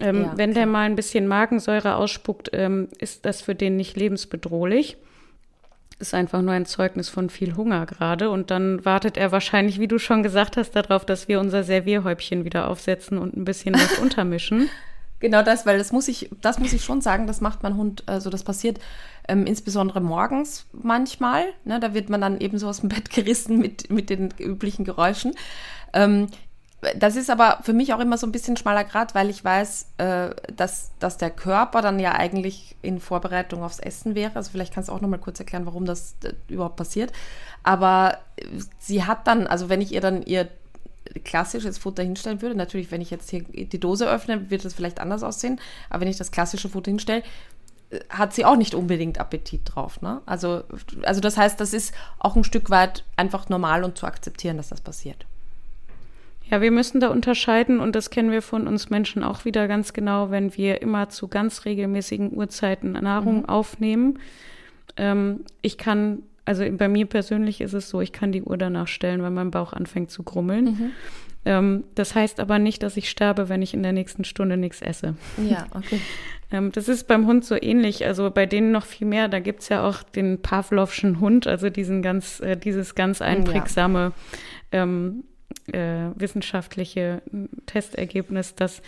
B: Ähm, ja, wenn der mal ein bisschen Magensäure ausspuckt, ähm, ist das für den nicht lebensbedrohlich ist einfach nur ein Zeugnis von viel Hunger gerade. Und dann wartet er wahrscheinlich, wie du schon gesagt hast, darauf, dass wir unser Servierhäubchen wieder aufsetzen und ein bisschen was untermischen.
A: Genau das, weil das muss ich, das muss ich schon sagen, das macht mein Hund, also das passiert ähm, insbesondere morgens manchmal. Ne, da wird man dann eben so aus dem Bett gerissen mit, mit den üblichen Geräuschen. Ähm, das ist aber für mich auch immer so ein bisschen schmaler Grad, weil ich weiß, äh, dass, dass der Körper dann ja eigentlich in Vorbereitung aufs Essen wäre. Also vielleicht kannst du auch noch mal kurz erklären, warum das äh, überhaupt passiert. Aber sie hat dann, also wenn ich ihr dann ihr klassisches Futter hinstellen würde, natürlich, wenn ich jetzt hier die Dose öffne, wird das vielleicht anders aussehen. Aber wenn ich das klassische Futter hinstelle, äh, hat sie auch nicht unbedingt Appetit drauf. Ne? Also, also das heißt, das ist auch ein Stück weit einfach normal und zu akzeptieren, dass das passiert.
B: Ja, wir müssen da unterscheiden und das kennen wir von uns Menschen auch wieder ganz genau, wenn wir immer zu ganz regelmäßigen Uhrzeiten Nahrung mhm. aufnehmen. Ähm, ich kann, also bei mir persönlich ist es so, ich kann die Uhr danach stellen, weil mein Bauch anfängt zu grummeln. Mhm. Ähm, das heißt aber nicht, dass ich sterbe, wenn ich in der nächsten Stunde nichts esse.
A: Ja, okay.
B: ähm, das ist beim Hund so ähnlich, also bei denen noch viel mehr. Da gibt es ja auch den Pavlovschen Hund, also diesen ganz, äh, dieses ganz einprägsame ja. ähm, äh, wissenschaftliche Testergebnis, dass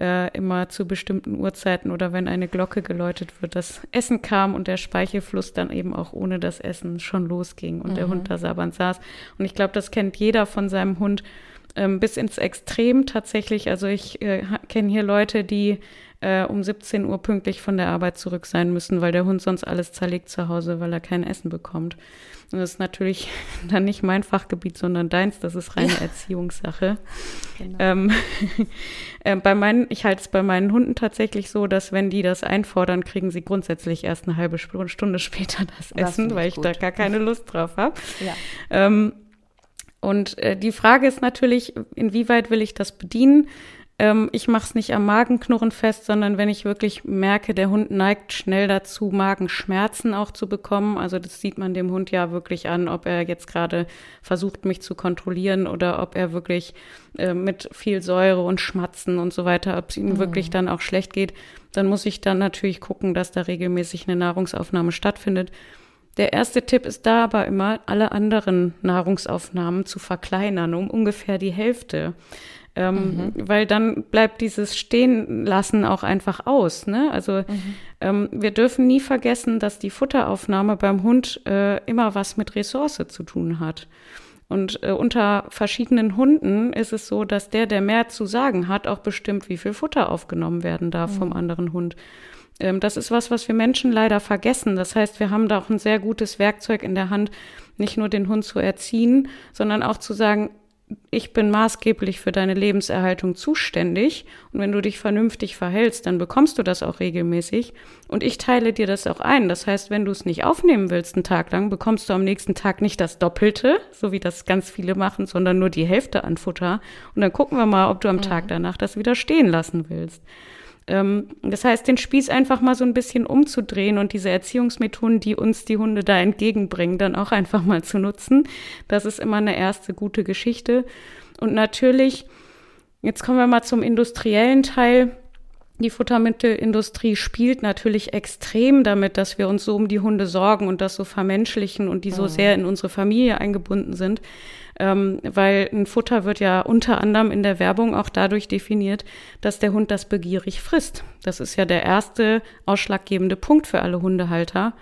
B: äh, immer zu bestimmten Uhrzeiten oder wenn eine Glocke geläutet wird, das Essen kam und der Speichelfluss dann eben auch ohne das Essen schon losging und mhm. der Hund da sabbernd saß. Und ich glaube, das kennt jeder von seinem Hund ähm, bis ins Extrem tatsächlich. Also ich äh, kenne hier Leute, die äh, um 17 Uhr pünktlich von der Arbeit zurück sein müssen, weil der Hund sonst alles zerlegt zu Hause, weil er kein Essen bekommt. Und das ist natürlich dann nicht mein Fachgebiet, sondern deins. Das ist reine ja. Erziehungssache. Genau. Ähm, äh, bei meinen, ich halte es bei meinen Hunden tatsächlich so, dass wenn die das einfordern, kriegen sie grundsätzlich erst eine halbe Stunde später das, das Essen, weil ich gut. da gar keine Lust drauf habe. Ja. Ähm, und äh, die Frage ist natürlich, inwieweit will ich das bedienen? Ähm, ich mache es nicht am Magenknurren fest, sondern wenn ich wirklich merke, der Hund neigt schnell dazu, Magenschmerzen auch zu bekommen. Also das sieht man dem Hund ja wirklich an, ob er jetzt gerade versucht, mich zu kontrollieren oder ob er wirklich äh, mit viel Säure und Schmatzen und so weiter, ob es ihm mhm. wirklich dann auch schlecht geht. Dann muss ich dann natürlich gucken, dass da regelmäßig eine Nahrungsaufnahme stattfindet. Der erste Tipp ist da aber immer, alle anderen Nahrungsaufnahmen zu verkleinern um ungefähr die Hälfte. Ähm, mhm. Weil dann bleibt dieses Stehenlassen auch einfach aus. Ne? Also mhm. ähm, wir dürfen nie vergessen, dass die Futteraufnahme beim Hund äh, immer was mit Ressource zu tun hat. Und äh, unter verschiedenen Hunden ist es so, dass der, der mehr zu sagen hat, auch bestimmt, wie viel Futter aufgenommen werden darf mhm. vom anderen Hund. Ähm, das ist was, was wir Menschen leider vergessen. Das heißt, wir haben da auch ein sehr gutes Werkzeug in der Hand, nicht nur den Hund zu erziehen, sondern auch zu sagen, ich bin maßgeblich für deine Lebenserhaltung zuständig und wenn du dich vernünftig verhältst, dann bekommst du das auch regelmäßig und ich teile dir das auch ein. Das heißt, wenn du es nicht aufnehmen willst einen Tag lang, bekommst du am nächsten Tag nicht das Doppelte, so wie das ganz viele machen, sondern nur die Hälfte an Futter und dann gucken wir mal, ob du am mhm. Tag danach das wieder stehen lassen willst. Ähm, das heißt, den Spieß einfach mal so ein bisschen umzudrehen und diese Erziehungsmethoden, die uns die Hunde da entgegenbringen, dann auch einfach mal zu nutzen. Das ist immer eine erste gute Geschichte. Und natürlich, jetzt kommen wir mal zum industriellen Teil. Die Futtermittelindustrie spielt natürlich extrem damit, dass wir uns so um die Hunde sorgen und das so vermenschlichen und die so mhm. sehr in unsere Familie eingebunden sind ähm, weil ein Futter wird ja unter anderem in der Werbung auch dadurch definiert, dass der Hund das begierig frisst. Das ist ja der erste ausschlaggebende Punkt für alle Hundehalter.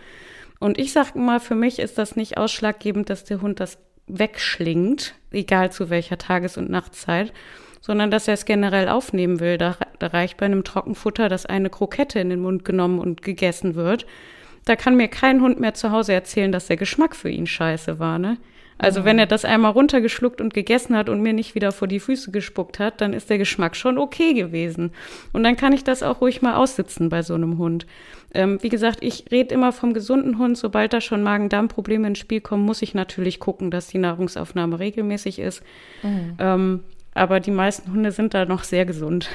B: Und ich sage mal, für mich ist das nicht ausschlaggebend, dass der Hund das wegschlingt, egal zu welcher Tages- und Nachtzeit, sondern dass er es generell aufnehmen will. Da, da reicht bei einem Trockenfutter, dass eine Krokette in den Mund genommen und gegessen wird. Da kann mir kein Hund mehr zu Hause erzählen, dass der Geschmack für ihn scheiße war, ne? Also mhm. wenn er das einmal runtergeschluckt und gegessen hat und mir nicht wieder vor die Füße gespuckt hat, dann ist der Geschmack schon okay gewesen. Und dann kann ich das auch ruhig mal aussitzen bei so einem Hund. Ähm, wie gesagt, ich rede immer vom gesunden Hund. Sobald da schon Magen-Darm-Probleme ins Spiel kommen, muss ich natürlich gucken, dass die Nahrungsaufnahme regelmäßig ist. Mhm. Ähm, aber die meisten Hunde sind da noch sehr gesund,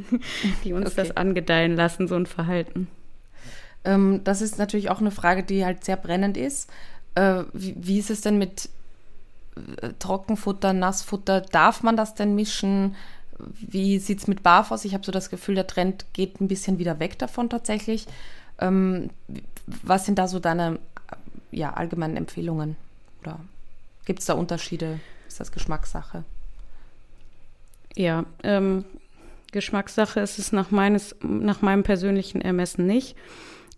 B: die uns okay. das angedeihen lassen, so ein Verhalten.
A: Ähm, das ist natürlich auch eine Frage, die halt sehr brennend ist. Äh, wie, wie, ist es denn mit Trockenfutter, Nassfutter, darf man das denn mischen? Wie sieht es mit Barf aus? Ich habe so das Gefühl, der Trend geht ein bisschen wieder weg davon tatsächlich. Ähm, was sind da so deine ja, allgemeinen Empfehlungen? Oder gibt es da Unterschiede? Ist das Geschmackssache?
B: Ja, ähm, Geschmackssache ist es nach, meines, nach meinem persönlichen Ermessen nicht.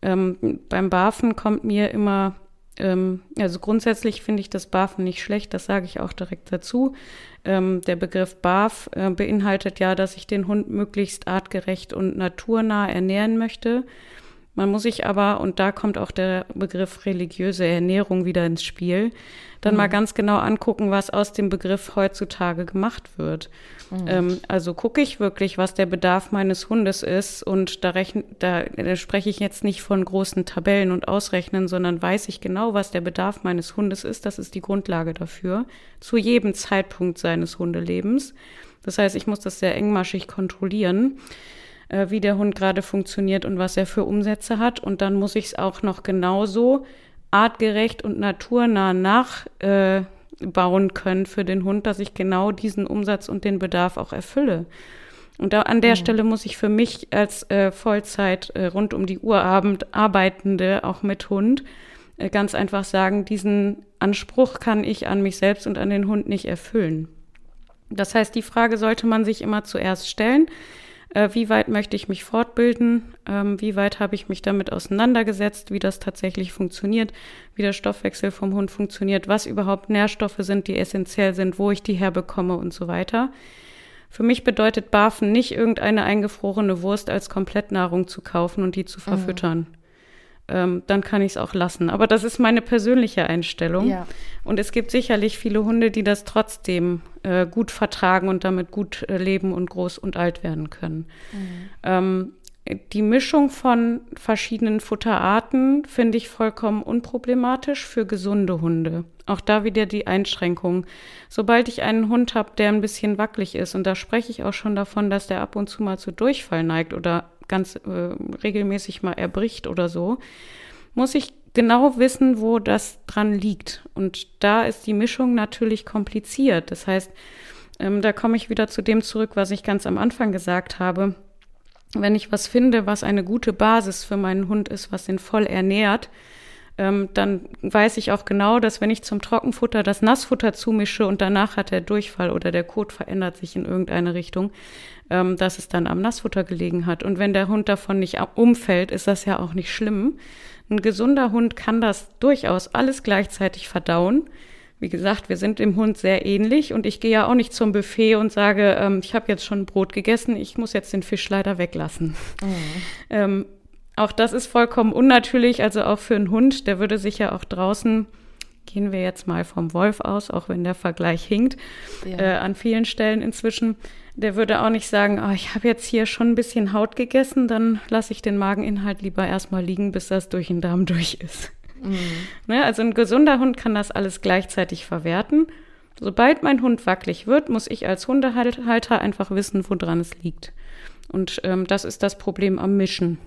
B: Ähm, beim Barfen kommt mir immer ähm, also grundsätzlich finde ich das BAF nicht schlecht, das sage ich auch direkt dazu. Ähm, der Begriff BAF äh, beinhaltet ja, dass ich den Hund möglichst artgerecht und naturnah ernähren möchte. Man muss sich aber, und da kommt auch der Begriff religiöse Ernährung wieder ins Spiel, dann mhm. mal ganz genau angucken, was aus dem Begriff heutzutage gemacht wird. Mhm. Ähm, also gucke ich wirklich, was der Bedarf meines Hundes ist und da, rechn, da, da spreche ich jetzt nicht von großen Tabellen und Ausrechnen, sondern weiß ich genau, was der Bedarf meines Hundes ist. Das ist die Grundlage dafür, zu jedem Zeitpunkt seines Hundelebens. Das heißt, ich muss das sehr engmaschig kontrollieren äh, wie der Hund gerade funktioniert und was er für Umsätze hat. Und dann muss ich es auch noch genauso artgerecht und naturnah nachbauen äh, können für den Hund, dass ich genau diesen Umsatz und den Bedarf auch erfülle. Und da, an der mhm. Stelle muss ich für mich als äh, Vollzeit äh, rund um die Uhr Abend arbeitende, auch mit Hund, äh, ganz einfach sagen, diesen Anspruch kann ich an mich selbst und an den Hund nicht erfüllen. Das heißt, die Frage sollte man sich immer zuerst stellen äh, wie weit möchte ich mich fortbilden, ähm, wie weit habe ich mich damit auseinandergesetzt, wie das tatsächlich funktioniert, wie der Stoffwechsel vom Hund funktioniert, was überhaupt Nährstoffe sind, die essentiell sind, wo ich die herbekomme und so weiter. Für mich bedeutet Barfen nicht irgendeine eingefrorene Wurst als Komplettnahrung zu kaufen und die zu mhm. verfüttern. Mhm ähm, dann kann ich es auch lassen. Aber das ist meine persönliche Einstellung. Ja. Und es gibt sicherlich viele Hunde, die das trotzdem äh, gut vertragen und damit gut äh, leben und groß und alt werden können. Mhm. Ähm, die Mischung von verschiedenen Futterarten finde ich vollkommen unproblematisch für gesunde Hunde. Auch da wieder die Einschränkung. Sobald ich einen Hund habe, der ein bisschen wackelig ist, und da spreche ich auch schon davon, dass der ab und zu mal zu Durchfall neigt oder ganz äh, regelmäßig mal erbricht oder so, muss ich genau wissen, wo das dran liegt. Und da ist die Mischung natürlich kompliziert. Das heißt, ähm, da komme ich wieder zu dem zurück, was ich ganz am Anfang gesagt habe. Wenn ich was finde, was eine gute Basis für meinen Hund ist, was ihn voll ernährt, ähm, dann weiß ich auch genau, dass wenn ich zum Trockenfutter das Nassfutter zumische und danach hat der Durchfall oder der Kot verändert sich in irgendeine Richtung, ähm, dass es dann am Nassfutter gelegen hat. Und wenn der Hund davon nicht umfällt, ist das ja auch nicht schlimm. Ein gesunder Hund kann das durchaus alles gleichzeitig verdauen. Wie gesagt, wir sind dem Hund sehr ähnlich und ich gehe ja auch nicht zum Buffet und sage, ähm, ich habe jetzt schon Brot gegessen, ich muss jetzt den Fisch leider weglassen. Mhm. Ähm, auch das ist vollkommen unnatürlich, also auch für einen Hund, der würde sich ja auch draußen gehen wir jetzt mal vom Wolf aus, auch wenn der Vergleich hinkt, ja. äh, an vielen Stellen inzwischen, der würde auch nicht sagen, oh, ich habe jetzt hier schon ein bisschen Haut gegessen, dann lasse ich den Mageninhalt lieber erstmal liegen, bis das durch den Darm durch ist. Mhm. Ne, also ein gesunder Hund kann das alles gleichzeitig verwerten. Sobald mein Hund wackelig wird, muss ich als Hundehalter einfach wissen, woran es liegt. Und ähm, das ist das Problem am Mischen.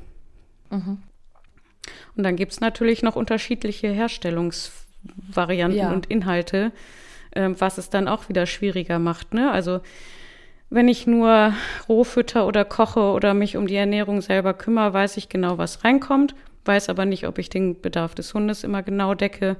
B: Mhm. Und dann gibt es natürlich noch unterschiedliche Herstellungsvarianten ja. und Inhalte, ähm, was es dann auch wieder schwieriger macht. Ne? Also wenn ich nur roh fütter oder koche oder mich um die Ernährung selber kümmere, weiß ich genau, was reinkommt, weiß aber nicht, ob ich den Bedarf des Hundes immer genau decke.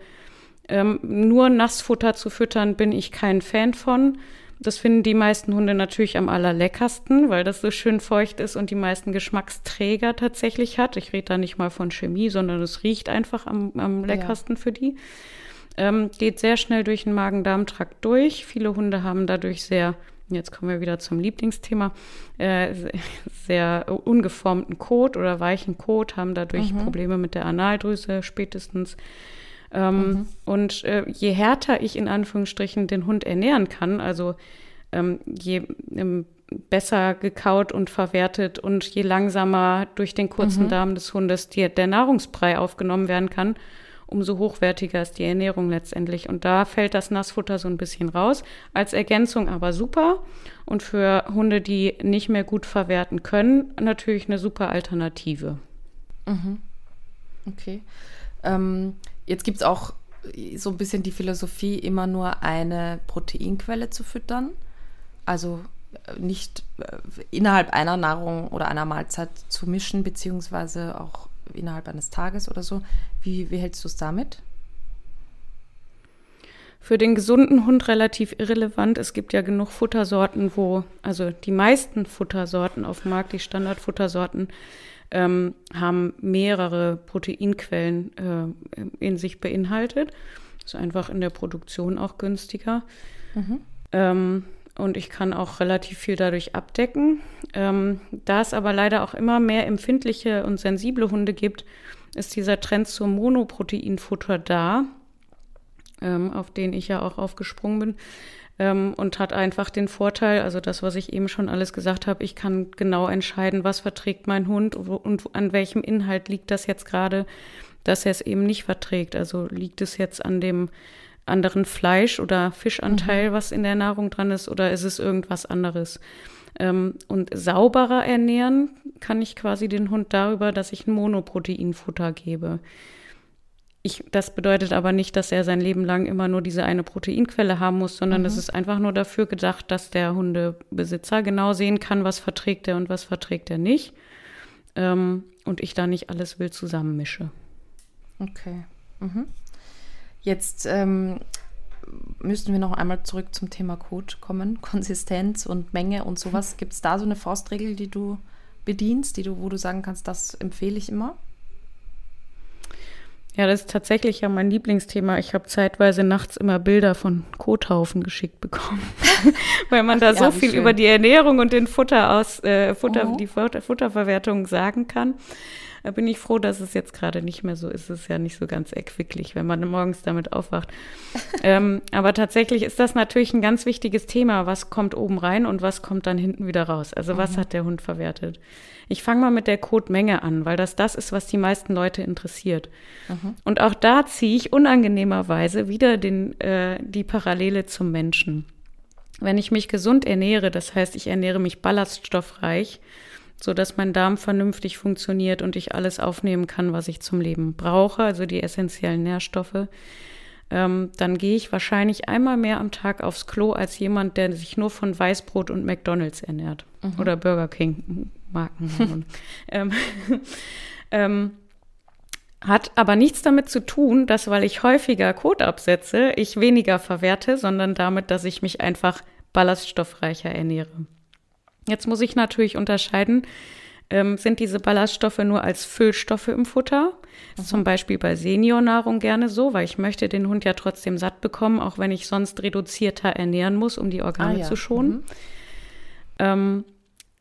B: Ähm, nur Nassfutter zu füttern bin ich kein Fan von. Das finden die meisten Hunde natürlich am allerleckersten, weil das so schön feucht ist und die meisten Geschmacksträger tatsächlich hat. Ich rede da nicht mal von Chemie, sondern es riecht einfach am, am leckersten ja. für die. Ähm, geht sehr schnell durch den Magen-Darm-Trakt durch. Viele Hunde haben dadurch sehr jetzt kommen wir wieder zum Lieblingsthema, äh, sehr ungeformten Kot oder weichen Kot, haben dadurch mhm. Probleme mit der Analdrüse spätestens. Ähm, mhm. Und äh, je härter ich in Anführungsstrichen den Hund ernähren kann, also ähm, je ähm, besser gekaut und verwertet und je langsamer durch den kurzen mhm. Darm des Hundes die, der Nahrungsbrei aufgenommen werden kann, umso hochwertiger ist die Ernährung letztendlich. Und da fällt das Nassfutter so ein bisschen raus. Als Ergänzung aber super. Und für Hunde, die nicht mehr gut verwerten können, natürlich eine super Alternative.
A: Mhm. Okay. Ähm, jetzt gibt es auch so ein bisschen die Philosophie, immer nur eine Proteinquelle zu füttern. Also äh, nicht äh, innerhalb einer Nahrung oder einer Mahlzeit zu mischen, beziehungsweise auch innerhalb eines Tages oder so. Wie, wie hältst du es damit?
B: Für den gesunden Hund relativ irrelevant. Es gibt ja genug Futtersorten, wo, also die meisten Futtersorten auf dem Markt, die Standardfuttersorten, ähm, haben mehrere Proteinquellen äh, in sich beinhaltet. Ist einfach in der Produktion auch günstiger. Mhm. Ähm, und ich kann auch relativ viel dadurch abdecken. Ähm, da es aber leider auch immer mehr empfindliche und sensible Hunde gibt, ist dieser Trend zum Monoproteinfutter da, ähm, auf den ich ja auch aufgesprungen bin. Ähm, und hat einfach den Vorteil, also das, was ich eben schon alles gesagt habe, ich kann genau entscheiden, was verträgt mein Hund und, und an welchem Inhalt liegt das jetzt gerade, dass er es eben nicht verträgt. Also liegt es jetzt an dem anderen Fleisch- oder Fischanteil, mhm. was in der Nahrung dran ist, oder ist es irgendwas anderes? Ähm, und sauberer ernähren kann ich quasi den Hund darüber, dass ich ein Monoproteinfutter gebe. Ich, das bedeutet aber nicht, dass er sein Leben lang immer nur diese eine Proteinquelle haben muss, sondern es mhm. ist einfach nur dafür gedacht, dass der Hundebesitzer genau sehen kann, was verträgt er und was verträgt er nicht. Ähm, und ich da nicht alles wild zusammenmische.
A: Okay. Mhm. Jetzt ähm, müssten wir noch einmal zurück zum Thema Code kommen. Konsistenz und Menge und sowas. Gibt es da so eine Faustregel, die du bedienst, die du, wo du sagen kannst, das empfehle ich immer?
B: Ja, das ist tatsächlich ja mein Lieblingsthema. Ich habe zeitweise nachts immer Bilder von Kothaufen geschickt bekommen, weil man da Ach, so ja, viel schön. über die Ernährung und den Futter aus äh, Futter, oh. die Futter, Futterverwertung sagen kann. Da bin ich froh, dass es jetzt gerade nicht mehr so ist. Es ist ja nicht so ganz erquicklich, wenn man morgens damit aufwacht. ähm, aber tatsächlich ist das natürlich ein ganz wichtiges Thema. Was kommt oben rein und was kommt dann hinten wieder raus? Also was mhm. hat der Hund verwertet? Ich fange mal mit der Kotmenge an, weil das das ist, was die meisten Leute interessiert. Mhm. Und auch da ziehe ich unangenehmerweise wieder den, äh, die Parallele zum Menschen. Wenn ich mich gesund ernähre, das heißt, ich ernähre mich ballaststoffreich, so dass mein Darm vernünftig funktioniert und ich alles aufnehmen kann, was ich zum Leben brauche, also die essentiellen Nährstoffe, ähm, dann gehe ich wahrscheinlich einmal mehr am Tag aufs Klo als jemand, der sich nur von Weißbrot und McDonalds ernährt mhm. oder Burger King Marken. ähm, ähm, hat aber nichts damit zu tun, dass weil ich häufiger Kot absetze, ich weniger verwerte, sondern damit, dass ich mich einfach ballaststoffreicher ernähre. Jetzt muss ich natürlich unterscheiden, ähm, sind diese Ballaststoffe nur als Füllstoffe im Futter? Mhm. Zum Beispiel bei Seniornahrung gerne so, weil ich möchte den Hund ja trotzdem satt bekommen, auch wenn ich sonst reduzierter ernähren muss, um die Organe ah, ja. zu schonen. Mhm. Ähm,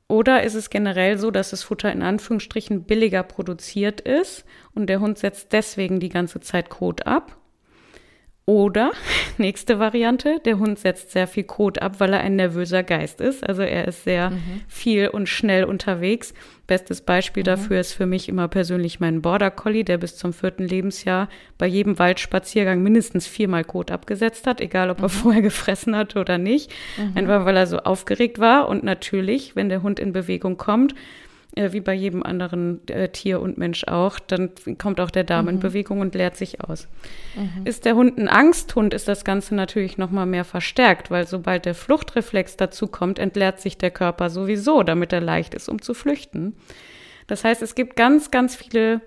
B: oder ist es generell so, dass das Futter in Anführungsstrichen billiger produziert ist und der Hund setzt deswegen die ganze Zeit Kot ab? Oder, nächste Variante, der Hund setzt sehr viel Kot ab, weil er ein nervöser Geist ist. Also er ist sehr mhm. viel und schnell unterwegs. Bestes Beispiel mhm. dafür ist für mich immer persönlich mein Border Collie, der bis zum vierten Lebensjahr bei jedem Waldspaziergang mindestens viermal Kot abgesetzt hat, egal ob er mhm. vorher gefressen hat oder nicht. Mhm. Einfach weil er so aufgeregt war. Und natürlich, wenn der Hund in Bewegung kommt, äh, wie bei jedem anderen äh, Tier und Mensch auch, dann kommt auch der Darm mhm. in Bewegung und leert sich aus. Mhm. Ist der Hund ein Angsthund, ist das Ganze natürlich noch mal mehr verstärkt, weil sobald der Fluchtreflex dazu kommt, entleert sich der Körper sowieso, damit er leicht ist, um zu flüchten. Das heißt, es gibt ganz, ganz viele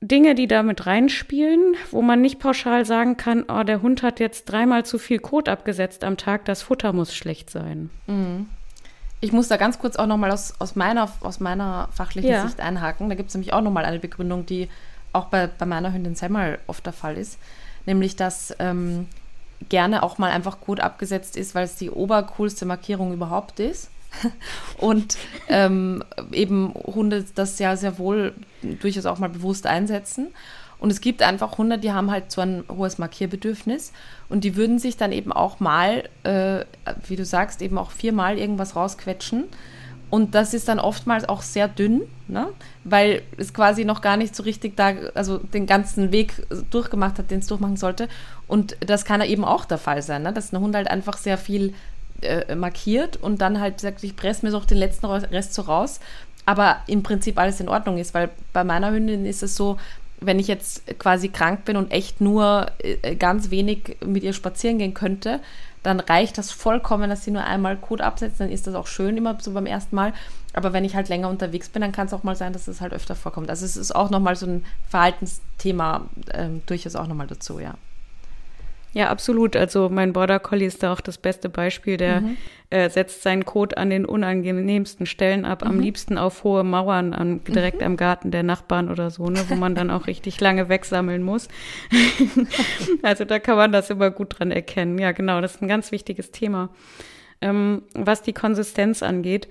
B: Dinge, die da mit reinspielen, wo man nicht pauschal sagen kann, oh, der Hund hat jetzt dreimal zu viel Kot abgesetzt am Tag, das Futter muss schlecht sein.
A: Mhm. Ich muss da ganz kurz auch nochmal aus, aus, meiner, aus meiner fachlichen ja. Sicht einhaken. Da gibt es nämlich auch nochmal eine Begründung, die auch bei, bei meiner Hündin Semmel oft der Fall ist. Nämlich, dass ähm, gerne auch mal einfach gut abgesetzt ist, weil es die obercoolste Markierung überhaupt ist. Und ähm, eben Hunde das ja sehr wohl durchaus auch mal bewusst einsetzen. Und es gibt einfach Hunde, die haben halt so ein hohes Markierbedürfnis und die würden sich dann eben auch mal, äh, wie du sagst, eben auch viermal irgendwas rausquetschen. Und das ist dann oftmals auch sehr dünn, ne? weil es quasi noch gar nicht so richtig da, also den ganzen Weg durchgemacht hat, den es durchmachen sollte. Und das kann eben auch der Fall sein, ne? dass ein Hund halt einfach sehr viel äh, markiert und dann halt sagt, ich presse mir so den letzten Rest so raus, aber im Prinzip alles in Ordnung ist, weil bei meiner Hündin ist es so, wenn ich jetzt quasi krank bin und echt nur äh, ganz wenig mit ihr spazieren gehen könnte, dann reicht das vollkommen, dass sie nur einmal Kot absetzt. Dann ist das auch schön immer so beim ersten Mal. Aber wenn ich halt länger unterwegs bin, dann kann es auch mal sein, dass es halt öfter vorkommt. Also es ist auch nochmal so ein Verhaltensthema ähm, durchaus auch nochmal dazu, ja.
B: Ja, absolut. Also mein Border Collie ist da auch das beste Beispiel. Der mhm. äh, setzt seinen Kot an den unangenehmsten Stellen ab, mhm. am liebsten auf hohe Mauern, an, direkt mhm. am Garten der Nachbarn oder so, ne, wo man dann auch richtig lange wegsammeln muss. also da kann man das immer gut dran erkennen. Ja, genau, das ist ein ganz wichtiges Thema. Ähm, was die Konsistenz angeht,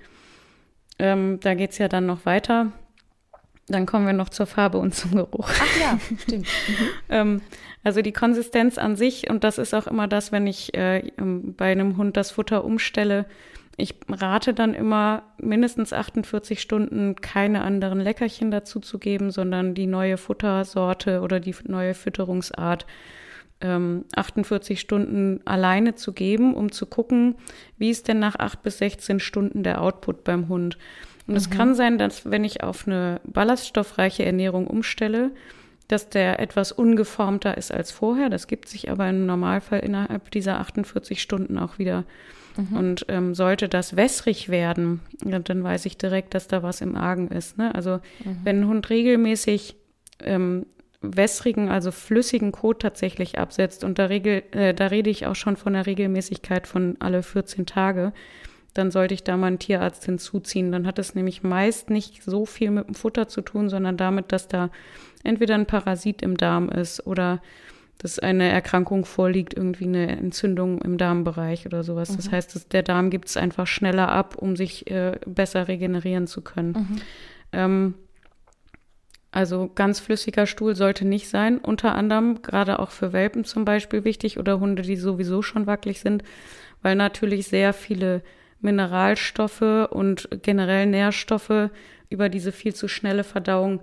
B: ähm, da geht es ja dann noch weiter. Dann kommen wir noch zur Farbe und zum Geruch.
A: Ach ja, stimmt. Mhm.
B: ähm, also die Konsistenz an sich, und das ist auch immer das, wenn ich äh, ähm, bei einem Hund das Futter umstelle, ich rate dann immer mindestens 48 Stunden keine anderen Leckerchen dazu zu geben, sondern die neue Futtersorte oder die neue Fütterungsart ähm, 48 Stunden alleine zu geben, um zu gucken, wie ist denn nach 8 bis 16 Stunden der Output beim Hund. Und es mhm. kann sein, dass wenn ich auf eine ballaststoffreiche Ernährung umstelle, dass der etwas ungeformter ist als vorher. Das gibt sich aber im Normalfall innerhalb dieser 48 Stunden auch wieder. Mhm. Und ähm, sollte das wässrig werden, dann weiß ich direkt, dass da was im Argen ist. Ne? Also mhm. wenn ein Hund regelmäßig ähm, wässrigen, also flüssigen Kot tatsächlich absetzt, und da, regel, äh, da rede ich auch schon von der Regelmäßigkeit von alle 14 Tage, dann sollte ich da mal einen Tierarzt hinzuziehen. Dann hat es nämlich meist nicht so viel mit dem Futter zu tun, sondern damit, dass da entweder ein Parasit im Darm ist oder dass eine Erkrankung vorliegt, irgendwie eine Entzündung im Darmbereich oder sowas. Mhm. Das heißt, dass der Darm gibt es einfach schneller ab, um sich äh, besser regenerieren zu können. Mhm. Ähm, also ganz flüssiger Stuhl sollte nicht sein. Unter anderem gerade auch für Welpen zum Beispiel wichtig oder Hunde, die sowieso schon wackelig sind, weil natürlich sehr viele Mineralstoffe und generell Nährstoffe über diese viel zu schnelle Verdauung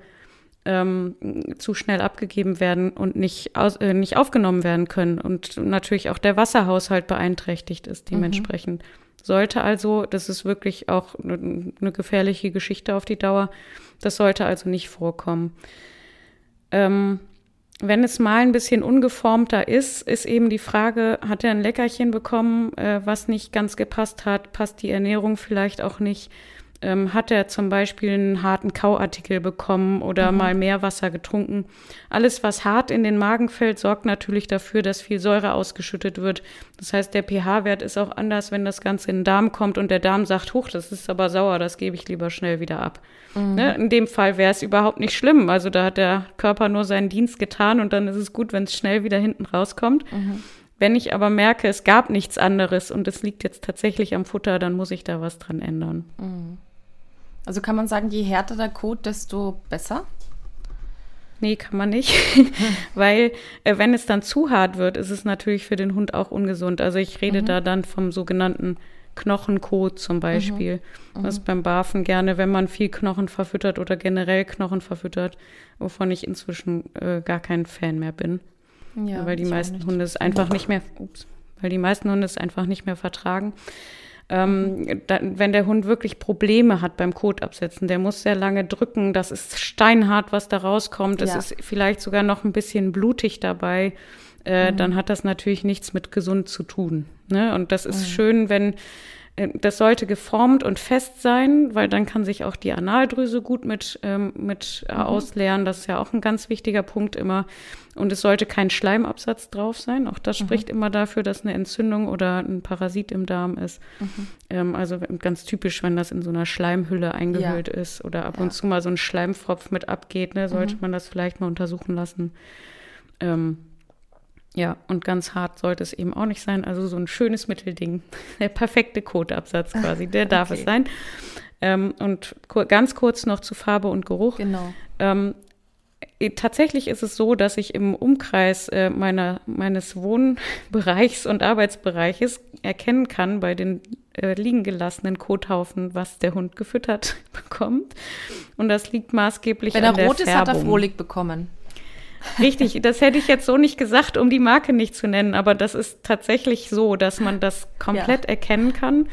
B: ähm, zu schnell abgegeben werden und nicht, aus, äh, nicht aufgenommen werden können und natürlich auch der Wasserhaushalt beeinträchtigt ist dementsprechend. Mhm. Sollte also, das ist wirklich auch eine, eine gefährliche Geschichte auf die Dauer, das sollte also nicht vorkommen. Ähm, wenn es mal ein bisschen ungeformter ist, ist eben die Frage, hat er ein Leckerchen bekommen, äh, was nicht ganz gepasst hat? Passt die Ernährung vielleicht auch nicht? Ähm, hat er zum Beispiel einen harten Kauartikel bekommen oder mhm. mal mehr Wasser getrunken? Alles, was hart in den Magen fällt, sorgt natürlich dafür, dass viel Säure ausgeschüttet wird. Das heißt, der pH-Wert ist auch anders, wenn das Ganze in den Darm kommt und der Darm sagt, huch, das ist aber sauer, das gebe ich lieber schnell wieder ab. Mhm. Ne? In dem Fall wäre es überhaupt nicht schlimm. Also da hat der Körper nur seinen Dienst getan und dann ist es gut, wenn es schnell wieder hinten rauskommt. Mhm. Wenn ich aber merke, es gab nichts anderes und es liegt jetzt tatsächlich am Futter, dann muss ich da was dran ändern.
A: Mhm. Also kann man sagen, je härter der Kot, desto besser?
B: Nee, kann man nicht. Weil äh, wenn es dann zu hart wird, ist es natürlich für den Hund auch ungesund. Also ich rede mhm. da dann vom sogenannten Knochenkot zum Beispiel. Mhm. Das mhm. beim Barfen gerne, wenn man viel Knochen verfüttert oder generell Knochen verfüttert, wovon ich inzwischen äh, gar kein Fan mehr bin. Ja, weil die meisten Hunde es einfach nicht mehr, ups, weil die meisten Hunde es einfach nicht mehr vertragen. Ähm, da, wenn der Hund wirklich Probleme hat beim Kotabsetzen, der muss sehr lange drücken, das ist steinhart, was da rauskommt, es ja. ist vielleicht sogar noch ein bisschen blutig dabei, äh, mhm. dann hat das natürlich nichts mit gesund zu tun. Ne? Und das ist mhm. schön, wenn das sollte geformt und fest sein, weil dann kann sich auch die Analdrüse gut mit, ähm, mit mhm. ausleeren. Das ist ja auch ein ganz wichtiger Punkt immer. Und es sollte kein Schleimabsatz drauf sein. Auch das mhm. spricht immer dafür, dass eine Entzündung oder ein Parasit im Darm ist. Mhm. Ähm, also ganz typisch, wenn das in so einer Schleimhülle eingehüllt ja. ist oder ab ja. und zu mal so ein Schleimpfropf mit abgeht, ne, sollte mhm. man das vielleicht mal untersuchen lassen. Ähm, ja, und ganz hart sollte es eben auch nicht sein. Also so ein schönes Mittelding. Der perfekte Kotabsatz quasi, der darf okay. es sein. Ähm, und ganz kurz noch zu Farbe und Geruch.
A: Genau.
B: Ähm, tatsächlich ist es so, dass ich im Umkreis äh, meiner, meines Wohnbereichs und Arbeitsbereiches erkennen kann bei den äh, liegen gelassenen Kothaufen, was der Hund gefüttert bekommt. Und das liegt maßgeblich
A: Wenn an der Wenn er rot ist, hat er Frohlig bekommen.
B: Richtig, das hätte ich jetzt so nicht gesagt, um die Marke nicht zu nennen, aber das ist tatsächlich so, dass man das komplett ja. erkennen kann.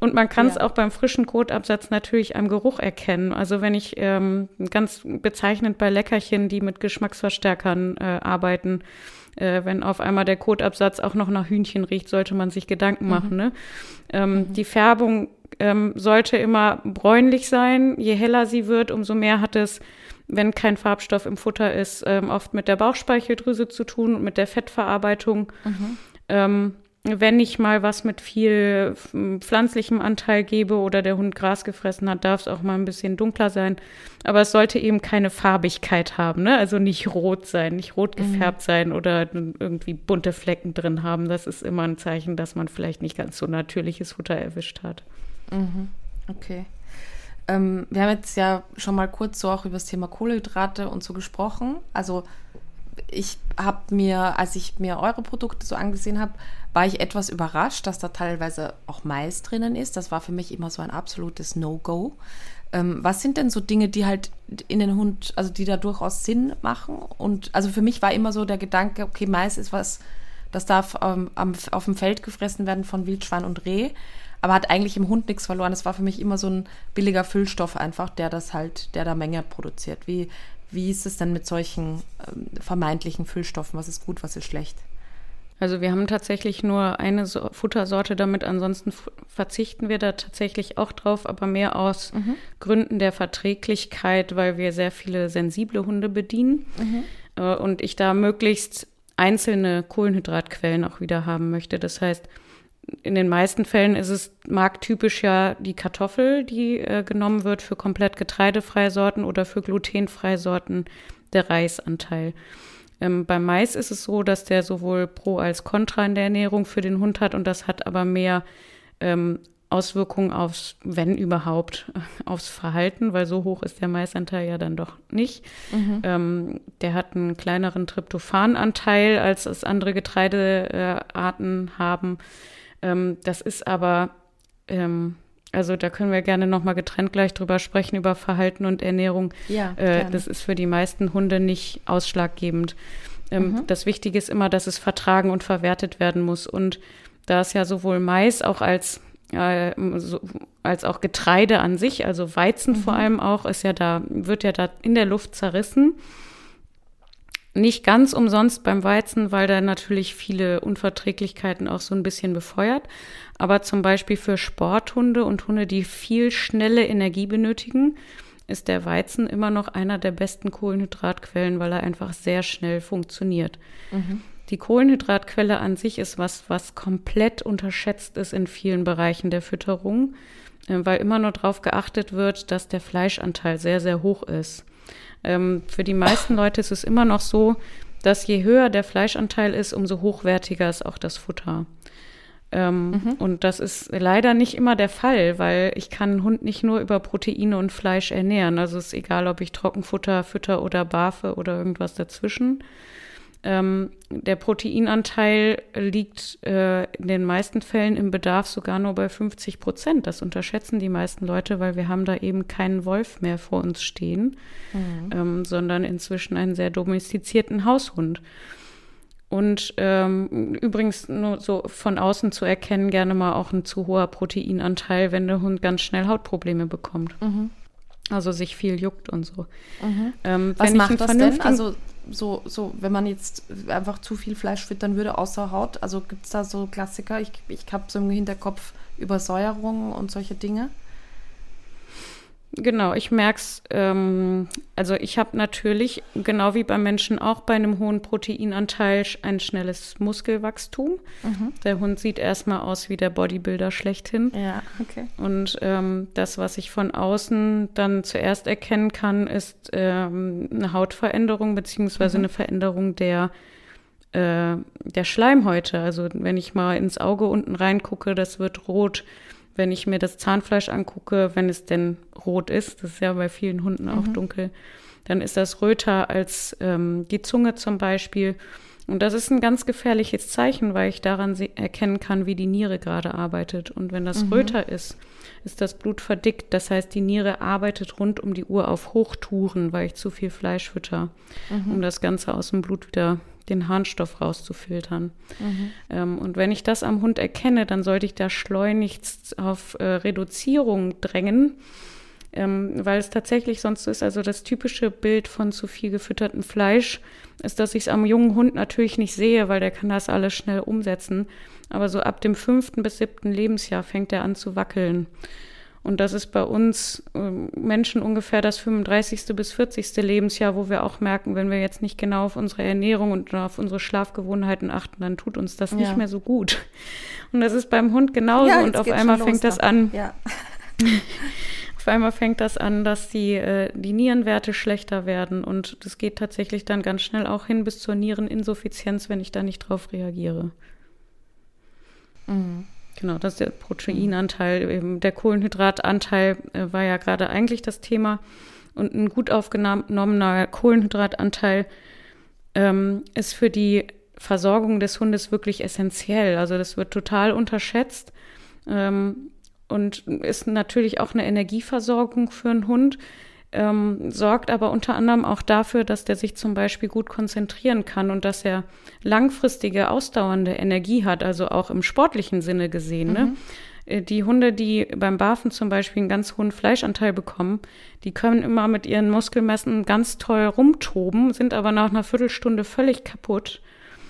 B: Und man kann es ja. auch beim frischen Kotabsatz natürlich am Geruch erkennen. Also wenn ich ähm, ganz bezeichnend bei Leckerchen, die mit Geschmacksverstärkern äh, arbeiten, äh, wenn auf einmal der Kotabsatz auch noch nach Hühnchen riecht, sollte man sich Gedanken mhm. machen. Ne? Ähm, mhm. Die Färbung ähm, sollte immer bräunlich sein. Je heller sie wird, umso mehr hat es wenn kein Farbstoff im Futter ist, ähm, oft mit der Bauchspeicheldrüse zu tun und mit der Fettverarbeitung. Mhm. Ähm, wenn ich mal was mit viel pflanzlichem Anteil gebe oder der Hund Gras gefressen hat, darf es auch mal ein bisschen dunkler sein. Aber es sollte eben keine Farbigkeit haben, ne? Also nicht rot sein, nicht rot mhm. gefärbt mhm. sein oder irgendwie bunte Flecken drin haben. Das ist immer ein Zeichen, dass man vielleicht nicht ganz so natürliches Futter erwischt hat.
A: Mhm. Okay. Ähm, wir haben jetzt ja schon mal kurz so auch über das Thema Kohlenhydrate und so gesprochen. Also ich habe mir, als ich mir eure Produkte so angesehen habe, war ich etwas überrascht, dass da teilweise auch Mais drinnen ist. Das war für mich immer so ein absolutes No-Go. Ähm, was sind denn so Dinge, die halt in den Hund, also die da durchaus Sinn machen? Und also für mich war immer so der Gedanke, okay, Mais ist was, das darf ähm, auf dem Feld gefressen werden von Wildschwein und Reh aber hat eigentlich im Hund nichts verloren. Es war für mich immer so ein billiger Füllstoff einfach, der das halt, der da Menge produziert. Wie, wie ist es denn mit solchen ähm, vermeintlichen Füllstoffen? Was ist gut, was ist schlecht?
B: Also wir haben tatsächlich nur eine so Futtersorte damit, ansonsten verzichten wir da tatsächlich auch drauf, aber mehr aus mhm. Gründen der Verträglichkeit, weil wir sehr viele sensible Hunde bedienen mhm. äh, und ich da möglichst einzelne Kohlenhydratquellen auch wieder haben möchte. Das heißt, in den meisten Fällen ist es markttypisch ja die Kartoffel, die äh, genommen wird für komplett getreidefreie Sorten oder für glutenfreie Sorten der Reisanteil. Ähm, beim Mais ist es so, dass der sowohl Pro als Contra in der Ernährung für den Hund hat und das hat aber mehr ähm, Auswirkungen aufs, wenn überhaupt, aufs Verhalten, weil so hoch ist der Maisanteil ja dann doch nicht. Mhm. Ähm, der hat einen kleineren Tryptophananteil, als es andere Getreidearten äh, haben. Ähm, das ist aber, ähm, also da können wir gerne nochmal getrennt gleich drüber sprechen, über Verhalten und Ernährung. Ja, äh, das ist für die meisten Hunde nicht ausschlaggebend. Ähm, mhm. Das Wichtige ist immer, dass es vertragen und verwertet werden muss. Und da es ja sowohl Mais auch als äh, so, als auch Getreide an sich, also Weizen mhm. vor allem auch, ist ja da, wird ja da in der Luft zerrissen nicht ganz umsonst beim Weizen, weil da natürlich viele Unverträglichkeiten auch so ein bisschen befeuert. Aber zum Beispiel für Sporthunde und Hunde, die viel schnelle Energie benötigen, ist der Weizen immer noch einer der besten Kohlenhydratquellen, weil er einfach sehr schnell funktioniert. Mhm. Die Kohlenhydratquelle an sich ist was, was komplett unterschätzt ist in vielen Bereichen der Fütterung, äh, weil immer nur darauf geachtet wird, dass der Fleischanteil sehr, sehr hoch ist. Ähm, für die meisten Leute ist es immer noch so, dass je höher der Fleischanteil ist, umso hochwertiger ist auch das Futter. Ähm, mhm. Und das ist leider nicht immer der Fall, weil ich kann einen Hund nicht nur über Proteine und Fleisch ernähren. Also es ist egal, ob ich Trockenfutter fütter oder Barfe oder irgendwas dazwischen. Ähm, der Proteinanteil liegt äh, in den meisten Fällen im Bedarf sogar nur bei 50 Prozent. Das unterschätzen die meisten Leute, weil wir haben da eben keinen Wolf mehr vor uns stehen, mhm. ähm, sondern inzwischen einen sehr domestizierten Haushund. Und ähm, übrigens nur so von außen zu erkennen, gerne mal auch ein zu hoher Proteinanteil, wenn der Hund ganz schnell Hautprobleme bekommt. Mhm. Also sich viel juckt und so.
A: Mhm. Ähm, Was macht das denn? Also so, so, wenn man jetzt einfach zu viel Fleisch füttern würde, außer Haut, also gibt es da so Klassiker? Ich, ich habe so im Hinterkopf Übersäuerung und solche Dinge.
B: Genau, ich merke es. Ähm, also ich habe natürlich, genau wie beim Menschen auch, bei einem hohen Proteinanteil ein schnelles Muskelwachstum. Mhm. Der Hund sieht erstmal aus wie der Bodybuilder schlechthin.
A: Ja, okay.
B: Und ähm, das, was ich von außen dann zuerst erkennen kann, ist ähm, eine Hautveränderung beziehungsweise mhm. eine Veränderung der äh, der Schleimhäute. Also wenn ich mal ins Auge unten reingucke, das wird rot wenn ich mir das Zahnfleisch angucke, wenn es denn rot ist, das ist ja bei vielen Hunden auch mhm. dunkel, dann ist das röter als ähm, die Zunge zum Beispiel. Und das ist ein ganz gefährliches Zeichen, weil ich daran erkennen kann, wie die Niere gerade arbeitet. Und wenn das mhm. röter ist, ist das Blut verdickt. Das heißt, die Niere arbeitet rund um die Uhr auf Hochtouren, weil ich zu viel Fleisch fütter, mhm. um das Ganze aus dem Blut wieder den Harnstoff rauszufiltern. Mhm. Ähm, und wenn ich das am Hund erkenne, dann sollte ich da schleunigst auf äh, Reduzierung drängen, ähm, weil es tatsächlich sonst ist, also das typische Bild von zu viel gefüttertem Fleisch ist, dass ich es am jungen Hund natürlich nicht sehe, weil der kann das alles schnell umsetzen. Aber so ab dem fünften bis siebten Lebensjahr fängt er an zu wackeln. Und das ist bei uns äh, Menschen ungefähr das 35. bis 40. Lebensjahr, wo wir auch merken, wenn wir jetzt nicht genau auf unsere Ernährung und auf unsere Schlafgewohnheiten achten, dann tut uns das ja. nicht mehr so gut. Und das ist beim Hund genauso. Ja, und auf einmal fängt das an. Ja. auf einmal fängt das an, dass die, äh, die Nierenwerte schlechter werden. Und das geht tatsächlich dann ganz schnell auch hin bis zur Niereninsuffizienz, wenn ich da nicht drauf reagiere. Mhm. Genau, das ist der Proteinanteil. Eben der Kohlenhydratanteil äh, war ja gerade eigentlich das Thema. Und ein gut aufgenommener Kohlenhydratanteil ähm, ist für die Versorgung des Hundes wirklich essentiell. Also das wird total unterschätzt ähm, und ist natürlich auch eine Energieversorgung für einen Hund ähm, sorgt aber unter anderem auch dafür, dass der sich zum Beispiel gut konzentrieren kann und dass er langfristige, ausdauernde Energie hat, also auch im sportlichen Sinne gesehen. Ne? Mhm. Ne? Die Hunde, die beim Barfen zum Beispiel einen ganz hohen Fleischanteil bekommen, die können immer mit ihren Muskelmessen ganz toll rumtoben, sind aber nach einer Viertelstunde völlig kaputt.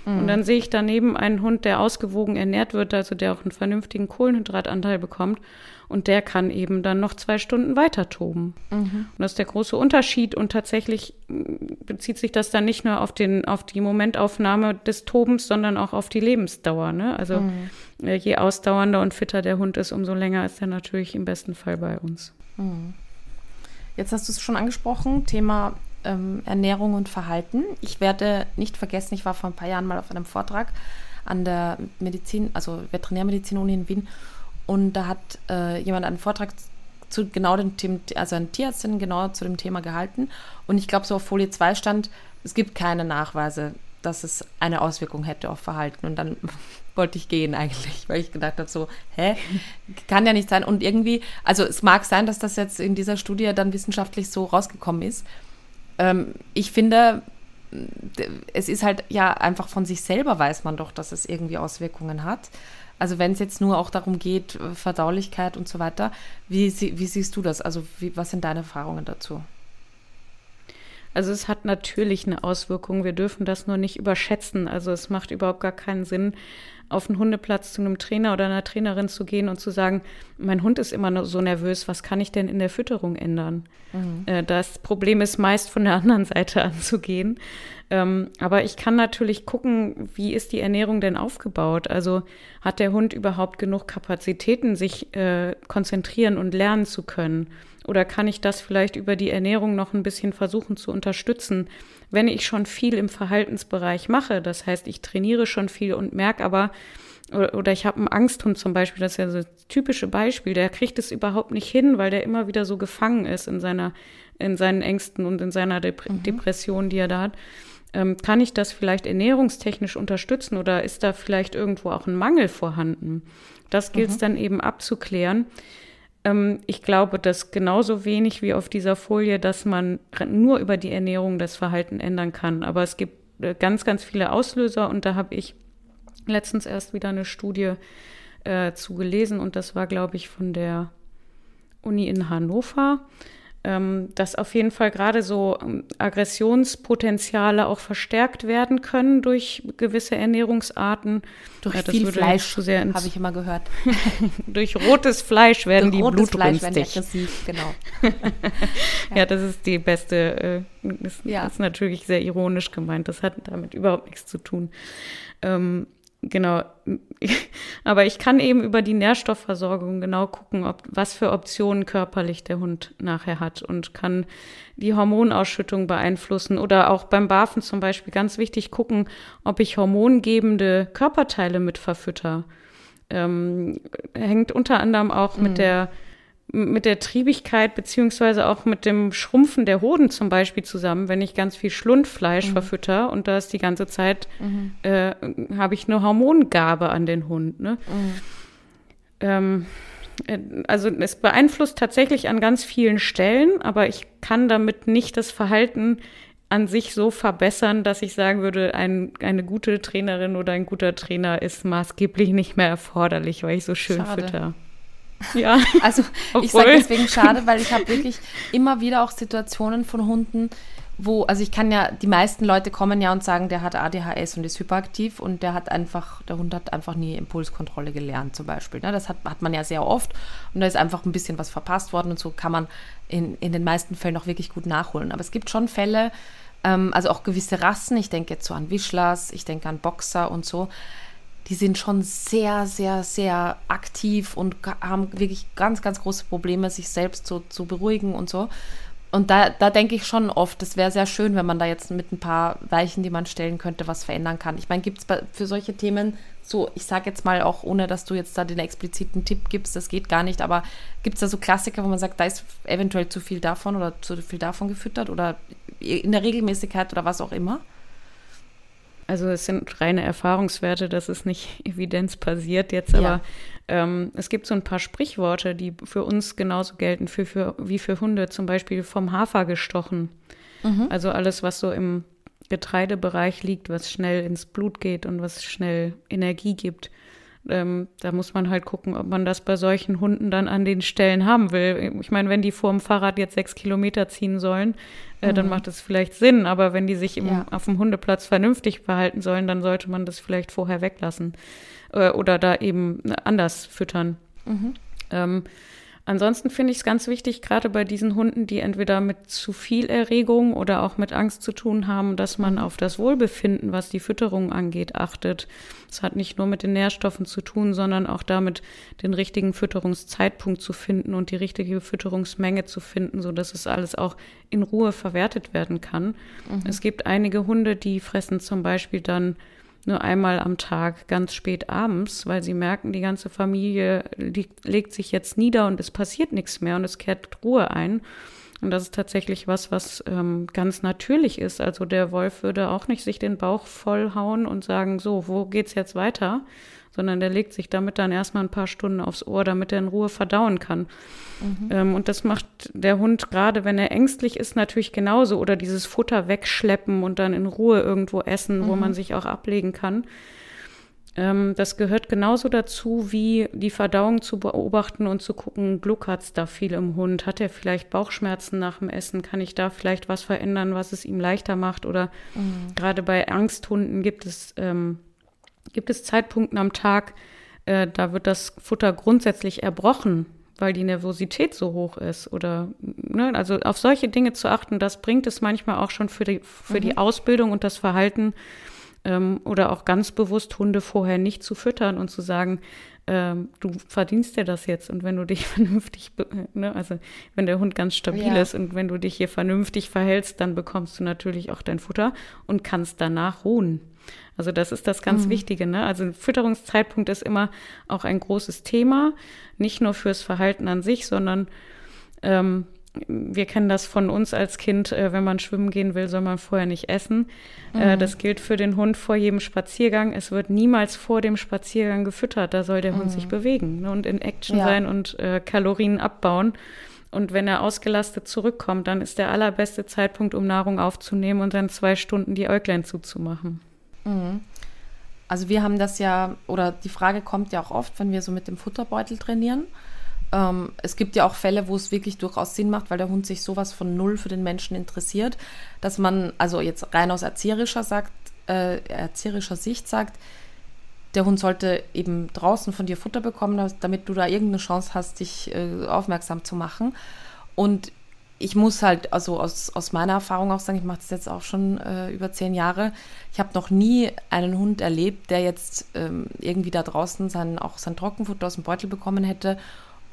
B: Mhm. Und dann sehe ich daneben einen Hund, der ausgewogen ernährt wird, also der auch einen vernünftigen Kohlenhydratanteil bekommt und der kann eben dann noch zwei Stunden weiter toben. Mhm. Und das ist der große Unterschied. Und tatsächlich mm, bezieht sich das dann nicht nur auf, den, auf die Momentaufnahme des Tobens, sondern auch auf die Lebensdauer. Ne? Also mhm. Äh, je ausdauernder und fitter der Hund ist, umso länger ist er natürlich im besten Fall bei uns. Mhm.
A: Jetzt hast du es schon angesprochen, Thema ähm, Ernährung und Verhalten. Ich werde nicht vergessen, ich war vor ein paar Jahren mal auf einem Vortrag an der Medizin, also Veterinärmedizin-Uni in Wien und da hat äh, jemand einen Vortrag zu genau dem Thema, also eine Tierärztin genau zu dem Thema gehalten. Und ich glaube, so auf Folie 2 stand, es gibt keine Nachweise, dass es eine Auswirkung hätte auf Verhalten. Und dann wollte ich gehen eigentlich, weil ich gedacht habe, so, hä, kann ja nicht sein. Und irgendwie, also es mag sein, dass das jetzt in dieser Studie dann wissenschaftlich so rausgekommen ist. Ähm, ich finde, es ist halt ja einfach von sich selber weiß man doch, dass es irgendwie Auswirkungen hat. Also wenn es jetzt nur auch darum geht, Verdaulichkeit und so weiter, wie, wie siehst du das? Also wie, was sind deine Erfahrungen dazu?
B: Also es hat natürlich eine Auswirkung. Wir dürfen das nur nicht überschätzen. Also es macht überhaupt gar keinen Sinn, auf einen Hundeplatz zu einem Trainer oder einer Trainerin zu gehen und zu sagen, mein Hund ist immer so nervös, was kann ich denn in der Fütterung ändern? Mhm. Äh, das Problem ist meist von der anderen Seite anzugehen. Ähm, aber ich kann natürlich gucken, wie ist die Ernährung denn aufgebaut? Also hat der Hund überhaupt genug Kapazitäten, sich äh, konzentrieren und lernen zu können? Oder kann ich das vielleicht über die Ernährung noch ein bisschen versuchen zu unterstützen, wenn ich schon viel im Verhaltensbereich mache? Das heißt, ich trainiere schon viel und merke aber, oder, ich habe einen Angsthund zum Beispiel, das ist ja so das typische Beispiel, der kriegt es überhaupt nicht hin, weil der immer wieder so gefangen ist in seiner, in seinen Ängsten und in seiner Dep mhm. Depression, die er da hat. Ähm, kann ich das vielleicht ernährungstechnisch unterstützen oder ist da vielleicht irgendwo auch ein Mangel vorhanden? Das gilt es mhm. dann eben abzuklären. Ähm, ich glaube, dass genauso wenig wie auf dieser Folie, dass man nur über die Ernährung das Verhalten ändern kann. Aber es gibt äh, ganz, ganz viele Auslöser und da habe ich letztens erst wieder eine Studie äh, zu gelesen und das war, glaube ich, von der Uni in Hannover dass auf jeden Fall gerade so ähm, Aggressionspotenziale auch verstärkt werden können durch gewisse Ernährungsarten.
A: Durch ja, viel Fleisch, habe ich immer gehört.
B: durch rotes Fleisch werden durch die rotes
A: Fleisch werden aggressiv, genau.
B: ja. ja. das ist die beste, äh, das, ja. ist natürlich sehr ironisch gemeint, das hat damit überhaupt nichts zu tun. Ähm, Genau. Aber ich kann eben über die Nährstoffversorgung genau gucken, ob, was für Optionen körperlich der Hund nachher hat und kann die Hormonausschüttung beeinflussen oder auch beim Barfen zum Beispiel ganz wichtig gucken, ob ich hormongebende Körperteile mit verfütter. Ähm, hängt unter anderem auch mhm. mit der mit der Triebigkeit beziehungsweise auch mit dem Schrumpfen der Hoden zum Beispiel zusammen, wenn ich ganz viel Schlundfleisch mhm. verfütter und da ist die ganze Zeit, mhm. äh, habe ich eine Hormongabe an den Hund. Ne? Mhm. Ähm, äh, also es beeinflusst tatsächlich an ganz vielen Stellen, aber ich kann damit nicht das Verhalten an sich so verbessern, dass ich sagen würde, ein, eine gute Trainerin oder ein guter Trainer ist maßgeblich nicht mehr erforderlich, weil ich so schön Schade. fütter.
A: Ja. Also ich sage deswegen schade, weil ich habe wirklich immer wieder auch Situationen von Hunden, wo, also ich kann ja, die meisten Leute kommen ja und sagen, der hat ADHS und ist hyperaktiv und der hat einfach, der Hund hat einfach nie Impulskontrolle gelernt zum Beispiel. Ne? Das hat, hat man ja sehr oft und da ist einfach ein bisschen was verpasst worden und so kann man in, in den meisten Fällen auch wirklich gut nachholen. Aber es gibt schon Fälle, ähm, also auch gewisse Rassen, ich denke jetzt so an Wischlers, ich denke an Boxer und so, die sind schon sehr, sehr, sehr aktiv und haben wirklich ganz, ganz große Probleme, sich selbst so zu beruhigen und so. Und da, da denke ich schon oft, es wäre sehr schön, wenn man da jetzt mit ein paar Weichen, die man stellen könnte, was verändern kann. Ich meine, gibt es für solche Themen so, ich sage jetzt mal auch, ohne dass du jetzt da den expliziten Tipp gibst, das geht gar nicht, aber gibt es da so Klassiker, wo man sagt, da ist eventuell zu viel davon oder zu viel davon gefüttert oder in der Regelmäßigkeit oder was auch immer?
B: Also es sind reine Erfahrungswerte, das ist nicht evidenzbasiert jetzt, ja. aber ähm, es gibt so ein paar Sprichworte, die für uns genauso gelten für, für, wie für Hunde, zum Beispiel vom Hafer gestochen. Mhm. Also alles, was so im Getreidebereich liegt, was schnell ins Blut geht und was schnell Energie gibt. Ähm, da muss man halt gucken, ob man das bei solchen Hunden dann an den Stellen haben will. Ich meine, wenn die vor dem Fahrrad jetzt sechs Kilometer ziehen sollen, äh, mhm. dann macht das vielleicht Sinn. Aber wenn die sich im, ja. auf dem Hundeplatz vernünftig verhalten sollen, dann sollte man das vielleicht vorher weglassen äh, oder da eben anders füttern. Mhm. Ähm, Ansonsten finde ich es ganz wichtig, gerade bei diesen Hunden, die entweder mit zu viel Erregung oder auch mit Angst zu tun haben, dass man auf das Wohlbefinden, was die Fütterung angeht, achtet. Es hat nicht nur mit den Nährstoffen zu tun, sondern auch damit, den richtigen Fütterungszeitpunkt zu finden und die richtige Fütterungsmenge zu finden, so dass es alles auch in Ruhe verwertet werden kann. Mhm. Es gibt einige Hunde, die fressen zum Beispiel dann nur einmal am Tag, ganz spät abends, weil sie merken, die ganze Familie legt sich jetzt nieder und es passiert nichts mehr und es kehrt Ruhe ein. Und das ist tatsächlich was, was ähm, ganz natürlich ist. Also der Wolf würde auch nicht sich den Bauch vollhauen und sagen, so, wo geht's jetzt weiter? Sondern der legt sich damit dann erstmal ein paar Stunden aufs Ohr, damit er in Ruhe verdauen kann. Mhm. Ähm, und das macht der Hund gerade, wenn er ängstlich ist, natürlich genauso. Oder dieses Futter wegschleppen und dann in Ruhe irgendwo essen, mhm. wo man sich auch ablegen kann. Ähm, das gehört genauso dazu, wie die Verdauung zu beobachten und zu gucken, gluckert da viel im Hund? Hat er vielleicht Bauchschmerzen nach dem Essen? Kann ich da vielleicht was verändern, was es ihm leichter macht? Oder mhm. gerade bei Angsthunden gibt es ähm, gibt es Zeitpunkte am Tag, äh, da wird das Futter grundsätzlich erbrochen, weil die Nervosität so hoch ist. Oder ne, also auf solche Dinge zu achten, das bringt es manchmal auch schon für die, für mhm. die Ausbildung und das Verhalten ähm, oder auch ganz bewusst Hunde vorher nicht zu füttern und zu sagen, ähm, du verdienst dir das jetzt und wenn du dich vernünftig, ne, also wenn der Hund ganz stabil ja. ist und wenn du dich hier vernünftig verhältst, dann bekommst du natürlich auch dein Futter und kannst danach ruhen. Also das ist das ganz mhm. Wichtige. Ne? Also Fütterungszeitpunkt ist immer auch ein großes Thema, nicht nur fürs Verhalten an sich, sondern ähm, wir kennen das von uns als Kind, äh, wenn man schwimmen gehen will, soll man vorher nicht essen. Äh, mhm. das gilt für den Hund vor jedem Spaziergang. Es wird niemals vor dem Spaziergang gefüttert. Da soll der mhm. Hund sich bewegen ne, und in Action ja. sein und äh, Kalorien abbauen. Und wenn er ausgelastet zurückkommt, dann ist der allerbeste Zeitpunkt, um Nahrung aufzunehmen und dann zwei Stunden die Äuglein zuzumachen.
A: Mhm. Also wir haben das ja, oder die Frage kommt ja auch oft, wenn wir so mit dem Futterbeutel trainieren. Ähm, es gibt ja auch Fälle, wo es wirklich durchaus Sinn macht, weil der Hund sich sowas von null für den Menschen interessiert, dass man, also jetzt rein aus erzieherischer, sagt, äh, erzieherischer Sicht sagt, der Hund sollte eben draußen von dir Futter bekommen, damit du da irgendeine Chance hast, dich äh, aufmerksam zu machen. Und ich muss halt, also aus, aus meiner Erfahrung auch sagen, ich mache das jetzt auch schon äh, über zehn Jahre. Ich habe noch nie einen Hund erlebt, der jetzt ähm, irgendwie da draußen sein, auch sein Trockenfutter aus dem Beutel bekommen hätte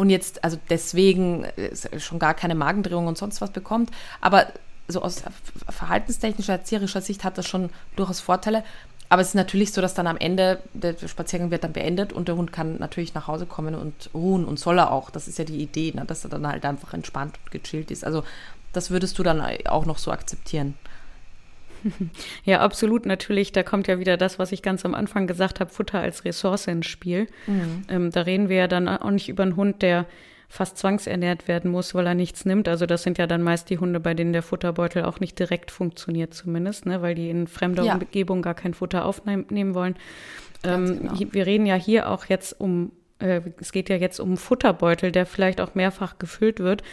A: und jetzt, also deswegen äh, schon gar keine Magendrehung und sonst was bekommt. Aber so aus verhaltenstechnischer, erzieherischer Sicht hat das schon durchaus Vorteile. Aber es ist natürlich so, dass dann am Ende der Spaziergang wird dann beendet und der Hund kann natürlich nach Hause kommen und ruhen und soll er auch. Das ist ja die Idee, ne? dass er dann halt einfach entspannt und gechillt ist. Also das würdest du dann auch noch so akzeptieren.
B: Ja, absolut, natürlich. Da kommt ja wieder das, was ich ganz am Anfang gesagt habe, Futter als Ressource ins Spiel. Mhm. Ähm, da reden wir ja dann auch nicht über einen Hund, der fast zwangsernährt werden muss, weil er nichts nimmt. Also das sind ja dann meist die Hunde, bei denen der Futterbeutel auch nicht direkt funktioniert zumindest, ne? weil die in fremder ja. Umgebung gar kein Futter aufnehmen wollen. Ähm, genau. Wir reden ja hier auch jetzt um äh, es geht ja jetzt um Futterbeutel, der vielleicht auch mehrfach gefüllt wird.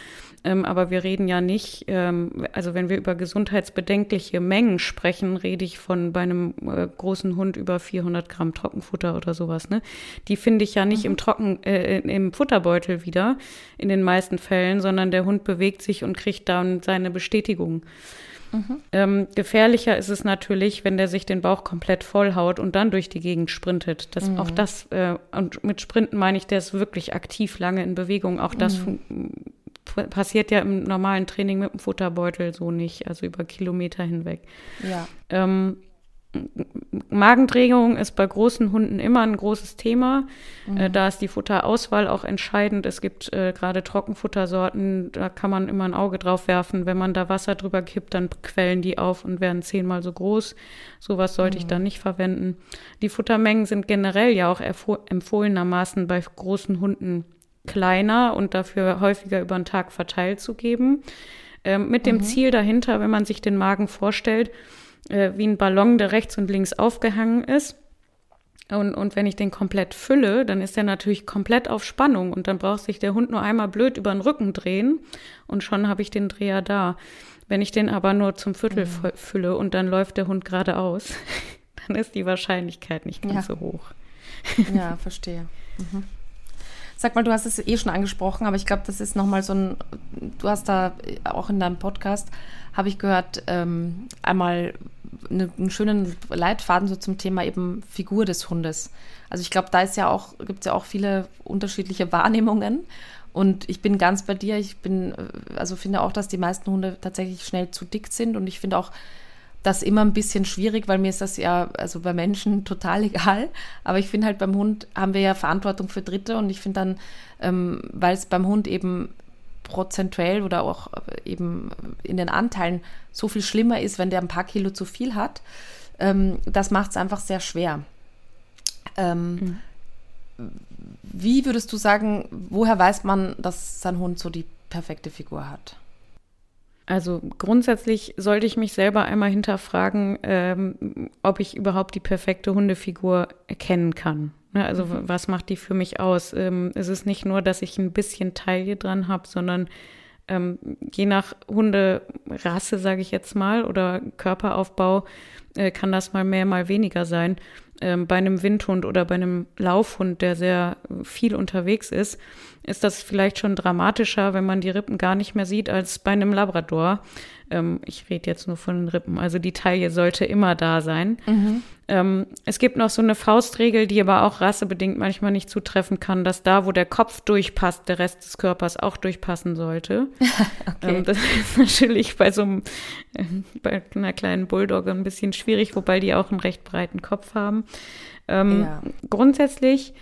B: Ähm, aber wir reden ja nicht, ähm, also wenn wir über gesundheitsbedenkliche Mengen sprechen, rede ich von bei einem äh, großen Hund über 400 Gramm Trockenfutter oder sowas. Ne? Die finde ich ja nicht mhm. im Trocken, äh, im Futterbeutel wieder in den meisten Fällen, sondern der Hund bewegt sich und kriegt dann seine Bestätigung. Mhm. Ähm, gefährlicher ist es natürlich, wenn der sich den Bauch komplett vollhaut und dann durch die Gegend sprintet. Das, mhm. Auch das, äh, und mit Sprinten meine ich, der ist wirklich aktiv lange in Bewegung. Auch das mhm. Passiert ja im normalen Training mit dem Futterbeutel so nicht, also über Kilometer hinweg.
A: Ja.
B: Ähm, Magendrehung ist bei großen Hunden immer ein großes Thema. Mhm. Äh, da ist die Futterauswahl auch entscheidend. Es gibt äh, gerade Trockenfuttersorten, da kann man immer ein Auge drauf werfen. Wenn man da Wasser drüber kippt, dann quellen die auf und werden zehnmal so groß. Sowas sollte mhm. ich dann nicht verwenden. Die Futtermengen sind generell ja auch empfohlenermaßen bei großen Hunden kleiner und dafür häufiger über den Tag verteilt zu geben. Ähm, mit dem mhm. Ziel dahinter, wenn man sich den Magen vorstellt, äh, wie ein Ballon, der rechts und links aufgehangen ist. Und, und wenn ich den komplett fülle, dann ist er natürlich komplett auf Spannung und dann braucht sich der Hund nur einmal blöd über den Rücken drehen und schon habe ich den Dreher da. Wenn ich den aber nur zum Viertel mhm. fülle und dann läuft der Hund geradeaus, dann ist die Wahrscheinlichkeit nicht ganz ja. so hoch.
A: Ja, verstehe. Mhm. Sag mal, du hast es eh schon angesprochen, aber ich glaube, das ist nochmal so ein, du hast da auch in deinem Podcast, habe ich gehört, ähm, einmal eine, einen schönen Leitfaden so zum Thema eben Figur des Hundes. Also ich glaube, da ist ja auch, gibt es ja auch viele unterschiedliche Wahrnehmungen. Und ich bin ganz bei dir. Ich bin, äh, also finde auch, dass die meisten Hunde tatsächlich schnell zu dick sind. Und ich finde auch das immer ein bisschen schwierig, weil mir ist das ja, also bei Menschen total egal. Aber ich finde halt beim Hund haben wir ja Verantwortung für Dritte. Und ich finde dann, ähm, weil es beim Hund eben prozentuell oder auch eben in den Anteilen so viel schlimmer ist, wenn der ein paar Kilo zu viel hat. Ähm, das macht es einfach sehr schwer. Ähm, mhm. Wie würdest du sagen, woher weiß man, dass sein Hund so die perfekte Figur hat?
B: Also grundsätzlich sollte ich mich selber einmal hinterfragen, ähm, ob ich überhaupt die perfekte Hundefigur erkennen kann. Ne, also mhm. was macht die für mich aus? Ähm, es ist nicht nur, dass ich ein bisschen Taille dran habe, sondern ähm, je nach Hunderasse, sage ich jetzt mal, oder Körperaufbau, äh, kann das mal mehr, mal weniger sein. Ähm, bei einem Windhund oder bei einem Laufhund, der sehr viel unterwegs ist, ist das vielleicht schon dramatischer, wenn man die Rippen gar nicht mehr sieht, als bei einem Labrador, Ähm, ich rede jetzt nur von den Rippen. Also die Taille sollte immer da sein. Mhm. Ähm, es gibt noch so eine Faustregel, die aber auch rassebedingt manchmal nicht zutreffen kann, dass da, wo der Kopf durchpasst, der Rest des Körpers auch durchpassen sollte. okay. ähm, das ist natürlich bei so einem, äh, bei einer kleinen Bulldogge ein bisschen schwierig, wobei die auch einen recht breiten Kopf haben. Ähm, ja. Grundsätzlich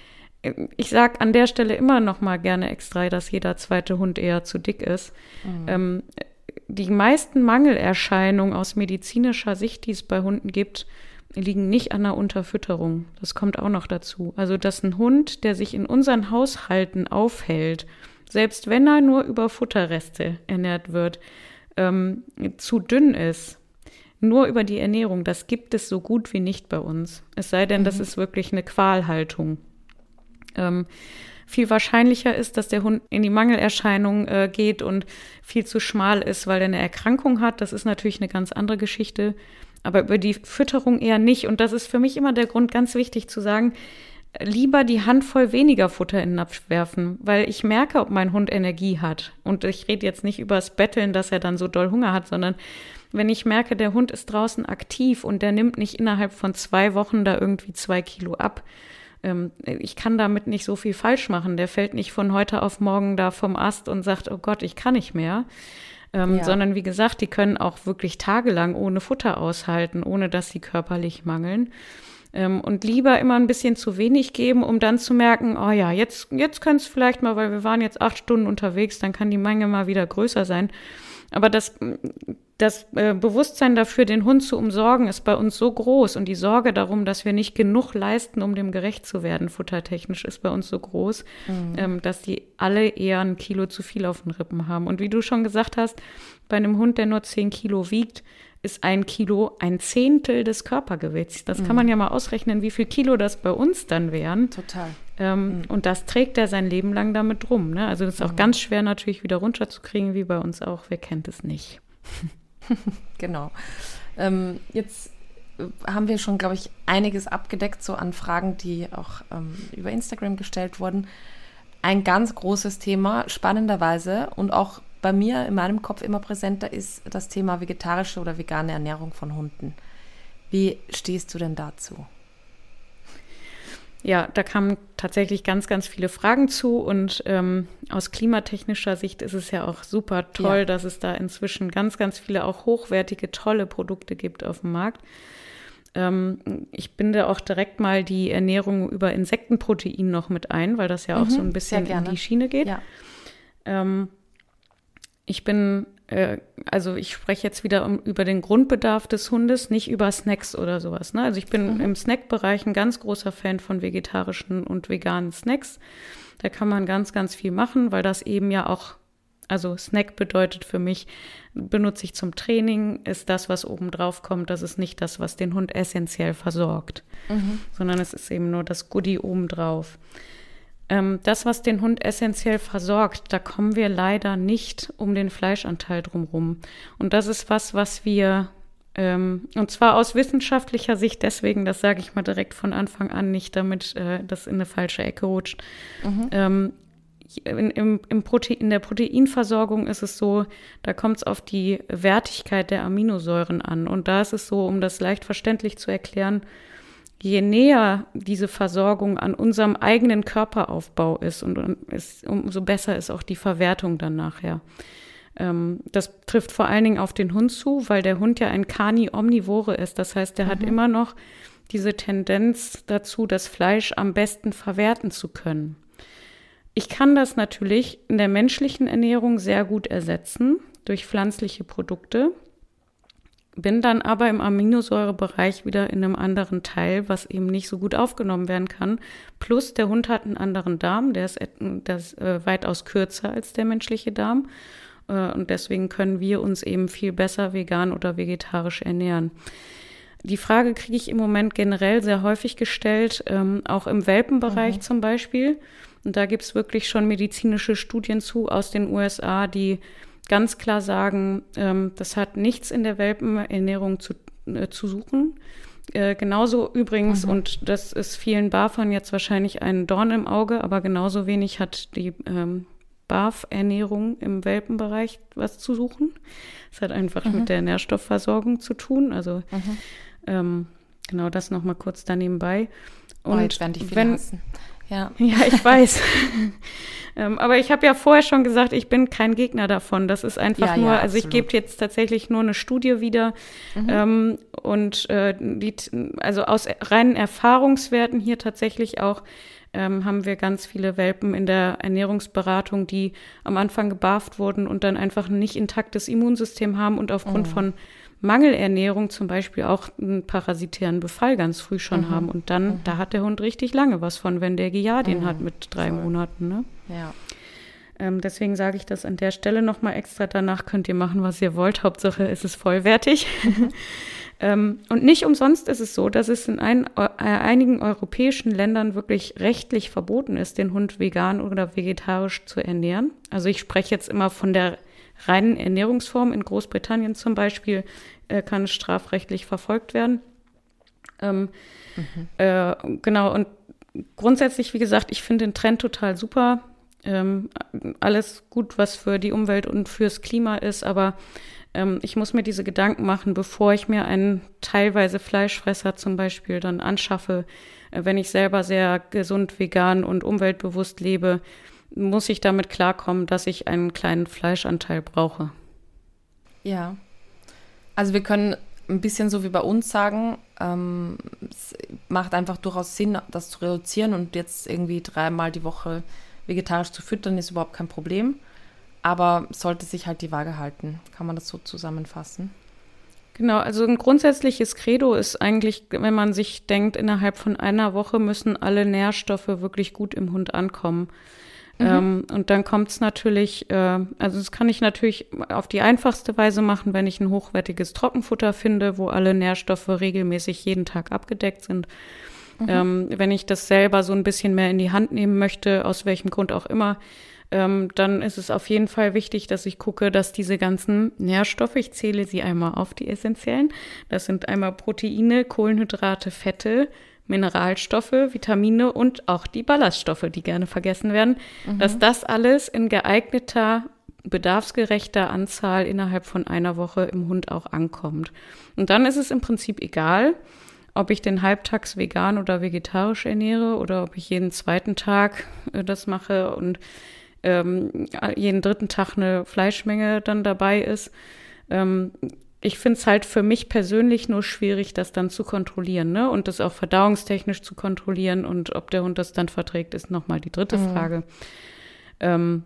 B: ich sage an der Stelle immer noch mal gerne extra, dass jeder zweite Hund eher zu dick ist. Mhm. Ähm, die meisten Mangelerscheinungen aus medizinischer Sicht, die es bei Hunden gibt, liegen nicht an der Unterfütterung. Das kommt auch noch dazu. Also, dass ein Hund, der sich in unseren Haushalten aufhält, selbst wenn er nur über Futterreste ernährt wird, ähm, zu dünn ist, nur über die Ernährung, das gibt es so gut wie nicht bei uns. Es sei denn, mhm. das ist wirklich eine Qualhaltung. Ähm, viel wahrscheinlicher ist, dass der Hund in die Mangelerscheinung äh, geht und viel zu schmal ist, weil er eine Erkrankung hat. Das ist natürlich eine ganz andere Geschichte. Aber über die Fütterung eher nicht. Und das ist für mich immer der Grund, ganz wichtig zu sagen, lieber die Handvoll weniger Futter in den Napf werfen, weil ich merke, ob mein Hund Energie hat. Und ich rede jetzt nicht über das Betteln, dass er dann so doll Hunger hat, sondern wenn ich merke, der Hund ist draußen aktiv und der nimmt nicht innerhalb von zwei Wochen da irgendwie zwei Kilo ab, ähm, ich kann damit nicht so viel falsch machen. Der fällt nicht von heute auf morgen da vom Ast und sagt, oh Gott, ich kann nicht mehr. Ähm, ja. Sondern wie gesagt, die können auch wirklich tagelang ohne Futter aushalten, ohne dass sie körperlich mangeln. Ähm, und lieber immer ein bisschen zu wenig geben, um dann zu merken, oh ja, jetzt, jetzt könnte es vielleicht mal, weil wir waren jetzt acht Stunden unterwegs, dann kann die Menge mal wieder größer sein. Aber das, das äh, Bewusstsein dafür, den Hund zu umsorgen, ist bei uns so groß und die Sorge darum, dass wir nicht genug leisten, um dem gerecht zu werden, futtertechnisch, ist bei uns so groß, mhm. ähm, dass die alle eher ein Kilo zu viel auf den Rippen haben. Und wie du schon gesagt hast, bei einem Hund, der nur zehn Kilo wiegt, ist ein Kilo ein Zehntel des Körpergewichts. Das mhm. kann man ja mal ausrechnen, wie viel Kilo das bei uns dann wären.
A: Total.
B: Ähm, mhm. Und das trägt er sein Leben lang damit rum. Ne? Also das ist auch mhm. ganz schwer natürlich wieder runterzukriegen, wie bei uns auch. Wer kennt es nicht?
A: genau. Ähm, jetzt äh, haben wir schon, glaube ich, einiges abgedeckt, so an Fragen, die auch ähm, über Instagram gestellt wurden. Ein ganz großes Thema, spannenderweise und auch bei mir in meinem Kopf immer präsenter ist das Thema vegetarische oder vegane Ernährung von Hunden. Wie stehst du denn dazu?
B: Ja, da kamen tatsächlich ganz, ganz viele Fragen zu und ähm, aus klimatechnischer Sicht ist es ja auch super toll, ja. dass es da inzwischen ganz, ganz viele auch hochwertige, tolle Produkte gibt auf dem Markt. Ähm, ich binde auch direkt mal die Ernährung über Insektenprotein noch mit ein, weil das ja auch mhm, so ein bisschen in die Schiene geht. Ja. Ähm, ich bin äh, also ich spreche jetzt wieder um, über den Grundbedarf des Hundes, nicht über Snacks oder sowas. Ne? Also ich bin mhm. im Snackbereich ein ganz großer Fan von vegetarischen und veganen Snacks. Da kann man ganz, ganz viel machen, weil das eben ja auch, also Snack bedeutet für mich, benutze ich zum Training, ist das, was oben drauf kommt, das ist nicht das, was den Hund essentiell versorgt, mhm. sondern es ist eben nur das Goodie oben drauf. Ähm, das, was den Hund essentiell versorgt, da kommen wir leider nicht um den Fleischanteil drumherum. Und das ist was, was wir, ähm, und zwar aus wissenschaftlicher Sicht, deswegen, das sage ich mal direkt von Anfang an, nicht damit äh, das in eine falsche Ecke rutscht. Mhm. Ähm, in, im, im Protein, in der Proteinversorgung ist es so, da kommt es auf die Wertigkeit der Aminosäuren an. Und da ist es so, um das leicht verständlich zu erklären, je näher diese Versorgung an unserem eigenen Körperaufbau ist und, ist, umso besser ist auch die Verwertung dann nachher. Ähm, das trifft vor allen Dingen auf den Hund zu, weil der Hund ja ein Carni omnivore ist. Das heißt, der mhm. hat immer noch diese Tendenz dazu, das Fleisch am besten verwerten zu können. Ich kann das natürlich in der menschlichen Ernährung sehr gut ersetzen durch pflanzliche Produkte bin dann aber im Aminosäurebereich wieder in einem anderen Teil, was eben nicht so gut aufgenommen werden kann. Plus der Hund hat einen anderen Darm, der ist, der ist äh, weitaus kürzer als der menschliche Darm. Äh, und deswegen können wir uns eben viel besser vegan oder vegetarisch ernähren. Die Frage kriege ich im Moment generell sehr häufig gestellt, ähm, auch im Welpenbereich mhm. zum Beispiel. Und da gibt es wirklich schon medizinische Studien zu aus den USA, die ganz klar sagen, ähm, das hat nichts in der Welpenernährung zu, äh, zu suchen. Äh, genauso übrigens, mhm. und das ist vielen BAFern jetzt wahrscheinlich ein Dorn im Auge, aber genauso wenig hat die, ähm, BAF-Ernährung im Welpenbereich was zu suchen. Das hat einfach mhm. mit der Nährstoffversorgung zu tun. Also mhm. ähm, genau das nochmal kurz da nebenbei.
A: Und oh, werden dich wenn, hassen.
B: Ja. ja, ich weiß. ähm, aber ich habe ja vorher schon gesagt, ich bin kein Gegner davon. Das ist einfach ja, nur, ja, also ich gebe jetzt tatsächlich nur eine Studie wieder. Mhm. Ähm, und äh, die, also aus reinen Erfahrungswerten hier tatsächlich auch ähm, haben wir ganz viele Welpen in der Ernährungsberatung, die am Anfang gebarft wurden und dann einfach ein nicht intaktes Immunsystem haben und aufgrund mhm. von Mangelernährung zum Beispiel auch einen parasitären Befall ganz früh schon mhm. haben. Und dann, mhm. da hat der Hund richtig lange was von, wenn der Giardien mhm. hat mit drei Voll. Monaten. Ne?
A: Ja.
B: Ähm, deswegen sage ich das an der Stelle nochmal extra. Danach könnt ihr machen, was ihr wollt. Hauptsache ist es vollwertig. Mhm. ähm, und nicht umsonst ist es so, dass es in ein, äh, einigen europäischen Ländern wirklich rechtlich verboten ist, den Hund vegan oder vegetarisch zu ernähren. Also ich spreche jetzt immer von der reinen Ernährungsform. In Großbritannien zum Beispiel äh, kann es strafrechtlich verfolgt werden. Ähm, mhm. äh, genau, und grundsätzlich, wie gesagt, ich finde den Trend total super. Ähm, alles gut, was für die Umwelt und fürs Klima ist, aber ähm, ich muss mir diese Gedanken machen, bevor ich mir einen teilweise Fleischfresser zum Beispiel dann anschaffe, äh, wenn ich selber sehr gesund, vegan und umweltbewusst lebe muss ich damit klarkommen, dass ich einen kleinen Fleischanteil brauche.
A: Ja. Also wir können ein bisschen so wie bei uns sagen, ähm, es macht einfach durchaus Sinn, das zu reduzieren und jetzt irgendwie dreimal die Woche vegetarisch zu füttern, ist überhaupt kein Problem. Aber sollte sich halt die Waage halten. Kann man das so zusammenfassen?
B: Genau, also ein grundsätzliches Credo ist eigentlich, wenn man sich denkt, innerhalb von einer Woche müssen alle Nährstoffe wirklich gut im Hund ankommen. Mhm. Ähm, und dann kommt es natürlich, äh, also das kann ich natürlich auf die einfachste Weise machen, wenn ich ein hochwertiges Trockenfutter finde, wo alle Nährstoffe regelmäßig jeden Tag abgedeckt sind. Mhm. Ähm, wenn ich das selber so ein bisschen mehr in die Hand nehmen möchte, aus welchem Grund auch immer, ähm, dann ist es auf jeden Fall wichtig, dass ich gucke, dass diese ganzen Nährstoffe, ich zähle sie einmal auf, die essentiellen, das sind einmal Proteine, Kohlenhydrate, Fette, Mineralstoffe, Vitamine und auch die Ballaststoffe, die gerne vergessen werden, mhm. dass das alles in geeigneter, bedarfsgerechter Anzahl innerhalb von einer Woche im Hund auch ankommt. Und dann ist es im Prinzip egal, ob ich den halbtags vegan oder vegetarisch ernähre oder ob ich jeden zweiten Tag äh, das mache und ähm, jeden dritten Tag eine Fleischmenge dann dabei ist. Ähm, ich finde es halt für mich persönlich nur schwierig, das dann zu kontrollieren, ne? Und das auch verdauungstechnisch zu kontrollieren und ob der Hund das dann verträgt, ist nochmal die dritte mhm. Frage. Ähm,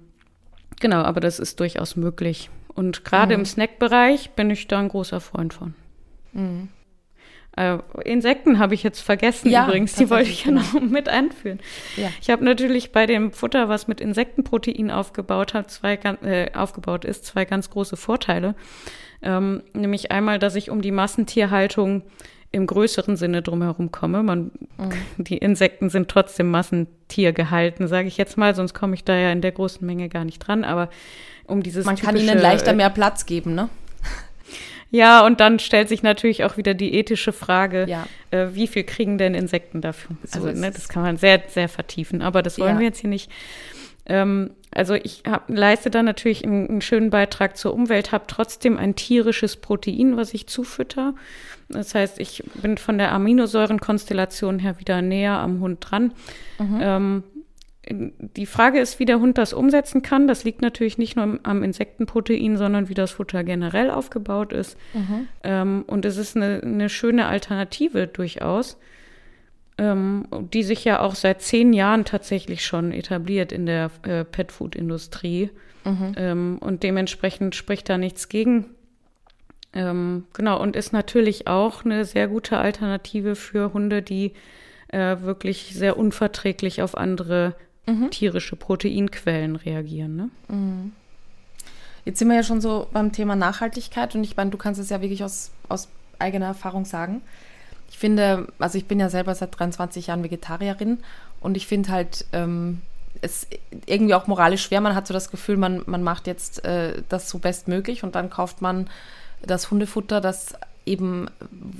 B: genau, aber das ist durchaus möglich. Und gerade mhm. im Snackbereich bin ich da ein großer Freund von. Mhm. Äh, Insekten habe ich jetzt vergessen ja, übrigens, die wollte ich ja noch mit einführen. Ja. Ich habe natürlich bei dem Futter, was mit Insektenprotein aufgebaut hat, zwei, äh, aufgebaut ist, zwei ganz große Vorteile. Ähm, nämlich einmal, dass ich um die Massentierhaltung im größeren Sinne drumherum komme. Man, mhm. Die Insekten sind trotzdem Massentier gehalten, sage ich jetzt mal, sonst komme ich da ja in der großen Menge gar nicht dran. Aber um dieses
A: Man kann ihnen leichter mehr Platz geben, ne?
B: Ja, und dann stellt sich natürlich auch wieder die ethische Frage, ja. äh, wie viel kriegen denn Insekten dafür? So also, ne, das kann man sehr, sehr vertiefen, aber das wollen ja. wir jetzt hier nicht. Ähm, also ich hab, leiste da natürlich einen, einen, schönen Beitrag zur Umwelt, habe trotzdem ein tierisches Protein, was ich zufütter. Das heißt, ich bin von der Aminosäurenkonstellation her wieder näher am Hund dran. Mhm. Ähm, die Frage ist, wie der Hund das umsetzen kann. Das liegt natürlich nicht nur am Insektenprotein, sondern wie das Futter generell aufgebaut ist. Mhm. Ähm, und es ist eine, eine schöne Alternative durchaus ähm, die sich ja auch seit zehn Jahren tatsächlich schon etabliert in der äh, Pet-Food-Industrie. Mhm. Ähm, und dementsprechend spricht da nichts gegen. Ähm, genau, und ist natürlich auch eine sehr gute Alternative für Hunde, die äh, wirklich sehr unverträglich auf andere mhm. tierische Proteinquellen reagieren. Ne? Mhm.
A: Jetzt sind wir ja schon so beim Thema Nachhaltigkeit und ich meine, du kannst es ja wirklich aus, aus eigener Erfahrung sagen ich finde, also ich bin ja selber seit 23 Jahren Vegetarierin und ich finde halt ähm, es irgendwie auch moralisch schwer. Man hat so das Gefühl, man, man macht jetzt äh, das so bestmöglich und dann kauft man das Hundefutter, das eben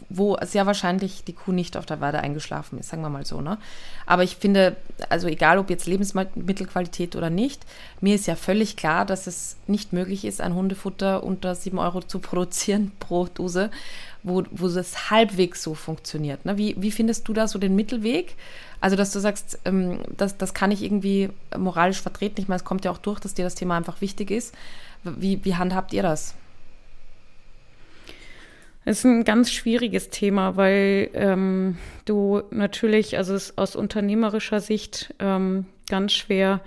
A: wo sehr wahrscheinlich die Kuh nicht auf der Weide eingeschlafen ist, sagen wir mal so. Ne? Aber ich finde, also egal ob jetzt Lebensmittelqualität oder nicht, mir ist ja völlig klar, dass es nicht möglich ist, ein Hundefutter unter 7 Euro zu produzieren pro Dose, wo, wo es halbwegs so funktioniert. Ne? Wie, wie findest du da so den Mittelweg? Also, dass du sagst, ähm, das, das kann ich irgendwie moralisch vertreten. Ich meine, es kommt ja auch durch, dass dir das Thema einfach wichtig ist. Wie, wie handhabt ihr das?
B: Es ist ein ganz schwieriges Thema, weil ähm, du natürlich, also es ist aus unternehmerischer Sicht ähm, ganz schwer,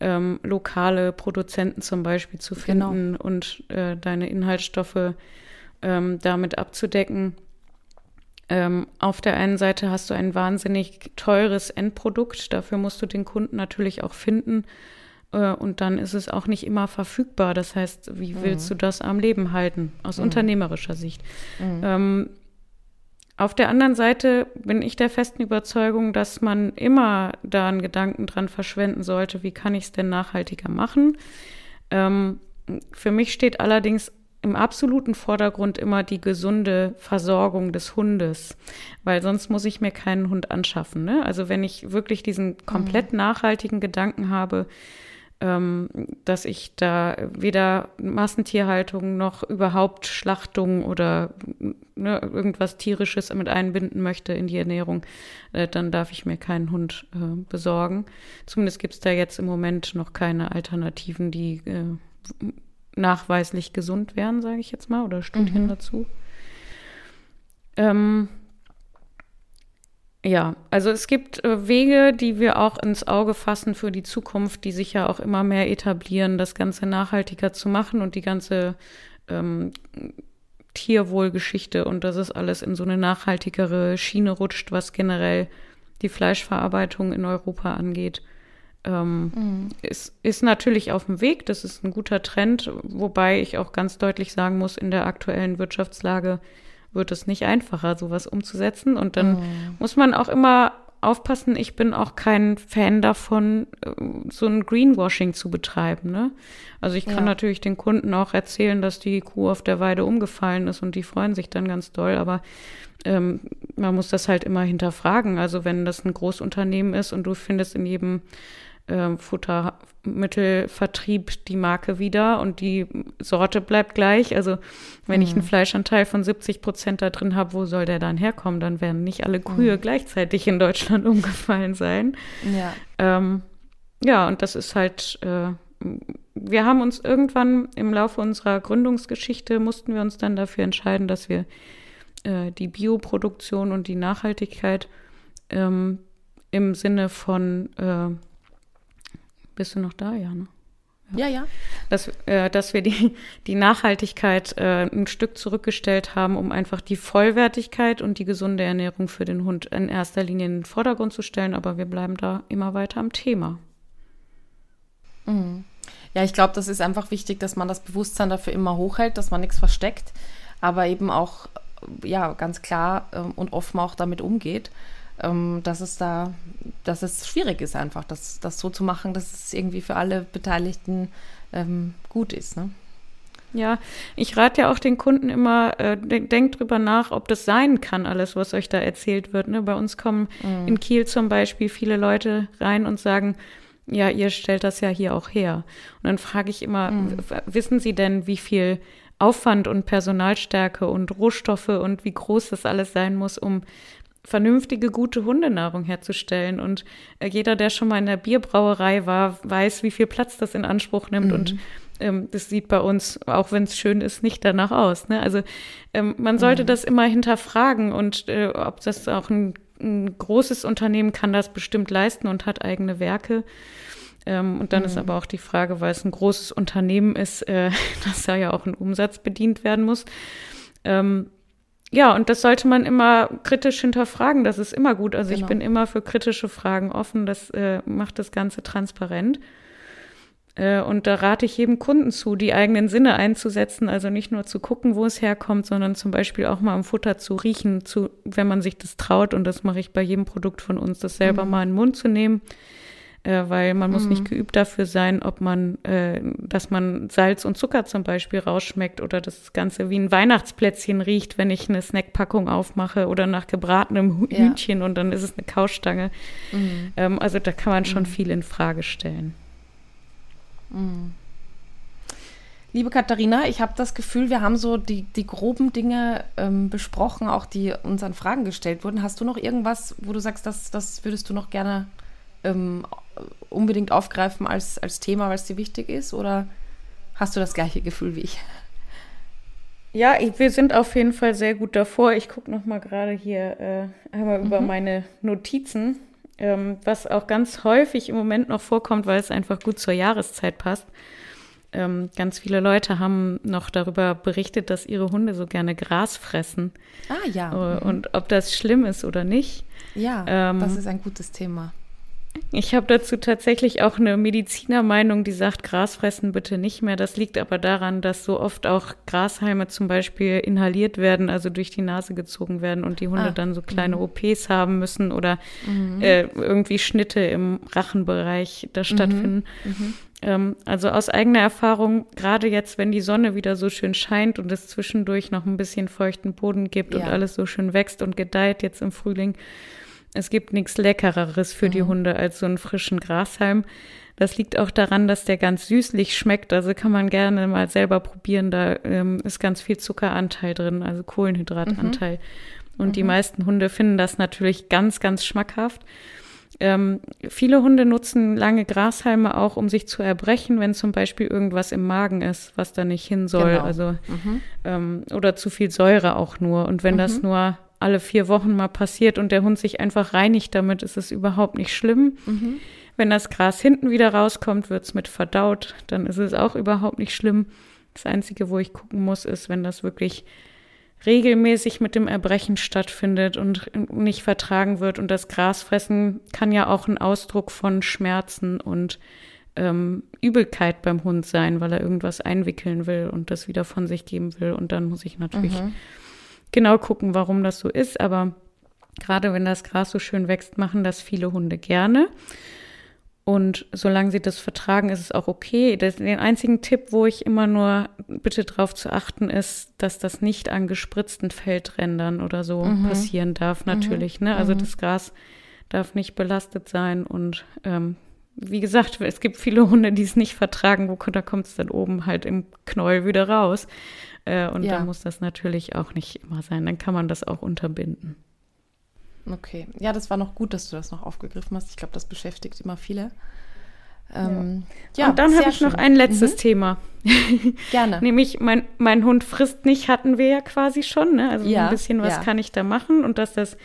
B: ähm, lokale Produzenten zum Beispiel zu finden genau. und äh, deine Inhaltsstoffe ähm, damit abzudecken. Ähm, auf der einen Seite hast du ein wahnsinnig teures Endprodukt, dafür musst du den Kunden natürlich auch finden. Äh, und dann ist es auch nicht immer verfügbar. Das heißt, wie mhm. willst du das am Leben halten, aus mhm. unternehmerischer Sicht? Mhm. Ähm, auf der anderen Seite bin ich der festen Überzeugung, dass man immer da einen Gedanken dran verschwenden sollte, wie kann ich es denn nachhaltiger machen. Ähm, für mich steht allerdings im absoluten Vordergrund immer die gesunde Versorgung des Hundes, weil sonst muss ich mir keinen Hund anschaffen. Ne? Also wenn ich wirklich diesen komplett mhm. nachhaltigen Gedanken habe, ähm, dass ich da weder Massentierhaltung noch überhaupt Schlachtung oder ne, irgendwas Tierisches mit einbinden möchte in die Ernährung, äh, dann darf ich mir keinen Hund äh, besorgen. Zumindest gibt es da jetzt im Moment noch keine Alternativen, die äh, nachweislich gesund wären, sage ich jetzt mal, oder Studien mhm. dazu. Ähm, ja, also es gibt äh, Wege, die wir auch ins Auge fassen für die Zukunft, die sich ja auch immer mehr etablieren, das Ganze nachhaltiger zu machen und die ganze ähm, Tierwohlgeschichte und dass es alles in so eine nachhaltigere Schiene rutscht, was generell die Fleischverarbeitung in Europa angeht. Ähm, mhm. ist, ist natürlich auf dem Weg, das ist ein guter Trend, wobei ich auch ganz deutlich sagen muss, in der aktuellen Wirtschaftslage wird es nicht einfacher, sowas umzusetzen. Und dann mhm. muss man auch immer aufpassen, ich bin auch kein Fan davon, äh, so ein Greenwashing zu betreiben. Ne? Also ich kann ja. natürlich den Kunden auch erzählen, dass die Kuh auf der Weide umgefallen ist und die freuen sich dann ganz doll, aber ähm, man muss das halt immer hinterfragen. Also wenn das ein Großunternehmen ist und du findest in jedem äh, Futtermittelvertrieb die Marke wieder und die Sorte bleibt gleich. Also wenn mhm. ich einen mhm. Fleischanteil von 70 Prozent da drin habe, wo soll der dann herkommen? Dann werden nicht alle Kühe mhm. gleichzeitig in Deutschland umgefallen sein.
A: Ja,
B: ähm, ja und das ist halt, äh, wir haben uns irgendwann im Laufe unserer Gründungsgeschichte, mussten wir uns dann dafür entscheiden, dass wir äh, die Bioproduktion und die Nachhaltigkeit ähm, im Sinne von äh, bist du noch da, ja, ne?
A: Ja, ja.
B: Dass, äh, dass wir die, die Nachhaltigkeit äh, ein Stück zurückgestellt haben, um einfach die Vollwertigkeit und die gesunde Ernährung für den Hund in erster Linie in den Vordergrund zu stellen. Aber wir bleiben da immer weiter am Thema.
A: Mhm. Ja, ich glaube, das ist einfach wichtig, dass man das Bewusstsein dafür immer hochhält, dass man nichts versteckt, aber eben auch ja, ganz klar ähm, und offen auch damit umgeht ähm, dass es da, dass es schwierig ist einfach, das, das so zu machen, dass es irgendwie für alle Beteiligten ähm, gut ist. Ne?
B: Ja, ich rate ja auch den Kunden immer, äh, denkt drüber nach, ob das sein kann, alles, was euch da erzählt wird. Ne? Bei uns kommen mhm. in Kiel zum Beispiel viele Leute rein und sagen, ja, ihr stellt das ja hier auch her. Und dann frage ich immer, mhm. wissen Sie denn, wie viel Aufwand und Personalstärke und Rohstoffe und wie groß das alles sein muss, um vernünftige, gute Hundenahrung herzustellen. Und äh, jeder, der schon mal in der Bierbrauerei war, weiß, wie viel Platz das in Anspruch nimmt. Mhm. Und ähm, das sieht bei uns, auch wenn es schön ist, nicht danach aus. Ne? Also ähm, man sollte mhm. das immer hinterfragen und äh, ob das auch ein, ein, großes Unternehmen kann das bestimmt leisten und hat eigene Werke. Ähm, und dann mhm. ist aber auch die Frage, weil es ein großes Unternehmen ist, äh, dass da ja auch ein Umsatz bedient werden muss. Ähm, ja, und das sollte man immer kritisch hinterfragen. Das ist immer gut. Also genau. ich bin immer für kritische Fragen offen. Das äh, macht das Ganze transparent. Äh, und da rate ich jedem Kunden zu, die eigenen Sinne einzusetzen. Also nicht nur zu gucken, wo es herkommt, sondern zum Beispiel auch mal am Futter zu riechen, zu, wenn man sich das traut. Und das mache ich bei jedem Produkt von uns, das selber mhm. mal in den Mund zu nehmen. Äh, weil man muss nicht mhm. geübt dafür sein, ob man, äh, dass man Salz und Zucker zum Beispiel rausschmeckt oder das Ganze wie ein Weihnachtsplätzchen riecht, wenn ich eine Snackpackung aufmache oder nach gebratenem Hühnchen ja. und dann ist es eine Kaustange. Mhm. Ähm, also da kann man schon mhm. viel in Frage stellen.
A: Mhm. Liebe Katharina, ich habe das Gefühl, wir haben so die, die groben Dinge ähm, besprochen, auch die uns an Fragen gestellt wurden. Hast du noch irgendwas, wo du sagst, das, das würdest du noch gerne ähm, unbedingt aufgreifen als, als Thema, weil es dir wichtig ist? Oder hast du das gleiche Gefühl wie ich?
B: Ja, ich, wir sind auf jeden Fall sehr gut davor. Ich gucke noch mal gerade hier äh, einmal mhm. über meine Notizen, ähm, was auch ganz häufig im Moment noch vorkommt, weil es einfach gut zur Jahreszeit passt. Ähm, ganz viele Leute haben noch darüber berichtet, dass ihre Hunde so gerne Gras fressen.
A: Ah ja.
B: Äh, mhm. Und ob das schlimm ist oder nicht.
A: Ja, ähm, das ist ein gutes Thema.
B: Ich habe dazu tatsächlich auch eine Medizinermeinung, die sagt, Gras fressen bitte nicht mehr. Das liegt aber daran, dass so oft auch Grashalme zum Beispiel inhaliert werden, also durch die Nase gezogen werden und die Hunde ah. dann so kleine mhm. OPs haben müssen oder mhm. äh, irgendwie Schnitte im Rachenbereich da stattfinden. Mhm. mhm. Ähm, also aus eigener Erfahrung, gerade jetzt, wenn die Sonne wieder so schön scheint und es zwischendurch noch ein bisschen feuchten Boden gibt ja. und alles so schön wächst und gedeiht jetzt im Frühling, es gibt nichts Leckereres für mhm. die Hunde als so einen frischen Grashalm. Das liegt auch daran, dass der ganz süßlich schmeckt. Also kann man gerne mal selber probieren. Da ähm, ist ganz viel Zuckeranteil drin, also Kohlenhydratanteil. Mhm. Und mhm. die meisten Hunde finden das natürlich ganz, ganz schmackhaft. Ähm, viele Hunde nutzen lange Grashalme auch, um sich zu erbrechen, wenn zum Beispiel irgendwas im Magen ist, was da nicht hin soll. Genau. Also mhm. ähm, oder zu viel Säure auch nur. Und wenn mhm. das nur alle vier Wochen mal passiert und der Hund sich einfach reinigt damit, ist es überhaupt nicht schlimm. Mhm. Wenn das Gras hinten wieder rauskommt, wird es mit verdaut, dann ist es auch überhaupt nicht schlimm. Das Einzige, wo ich gucken muss, ist, wenn das wirklich regelmäßig mit dem Erbrechen stattfindet und nicht vertragen wird. Und das Grasfressen kann ja auch ein Ausdruck von Schmerzen und ähm, Übelkeit beim Hund sein, weil er irgendwas einwickeln will und das wieder von sich geben will. Und dann muss ich natürlich mhm genau gucken, warum das so ist. Aber gerade wenn das Gras so schön wächst, machen das viele Hunde gerne. Und solange sie das vertragen, ist es auch okay. Das, den einzigen Tipp, wo ich immer nur bitte darauf zu achten, ist, dass das nicht an gespritzten Feldrändern oder so mhm. passieren darf, mhm. natürlich. Mhm. Ne? Also mhm. das Gras darf nicht belastet sein. Und ähm, wie gesagt, es gibt viele Hunde, die es nicht vertragen, wo da kommt es dann oben halt im Knäuel wieder raus. Äh, und ja. da muss das natürlich auch nicht immer sein. Dann kann man das auch unterbinden.
A: Okay. Ja, das war noch gut, dass du das noch aufgegriffen hast. Ich glaube, das beschäftigt immer viele. Ähm,
B: ja. ja. und dann habe ich schön. noch ein letztes mhm. Thema.
A: Gerne.
B: Nämlich, mein, mein Hund frisst nicht, hatten wir ja quasi schon. Ne? Also ja, ein bisschen was kann ich da machen und dass das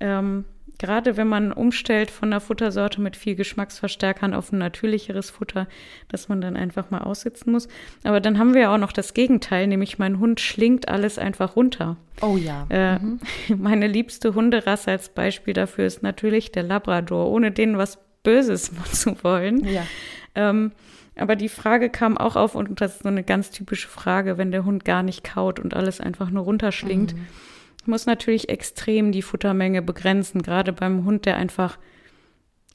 B: ähm, gerade wenn man umstellt von einer Futtersorte mit viel Geschmacksverstärkern auf ein natürlicheres Futter, dass man dann einfach mal aussitzen muss. Aber dann haben wir ja auch noch das Gegenteil, nämlich mein Hund schlingt alles einfach runter.
A: Oh ja.
B: Äh, mhm. Meine liebste Hunderasse als Beispiel dafür ist natürlich der Labrador, ohne den was Böses zu wollen. Ja. Ähm, aber die Frage kam auch auf und das ist so eine ganz typische Frage, wenn der Hund gar nicht kaut und alles einfach nur runterschlingt. Mhm muss natürlich extrem die Futtermenge begrenzen, gerade beim Hund, der einfach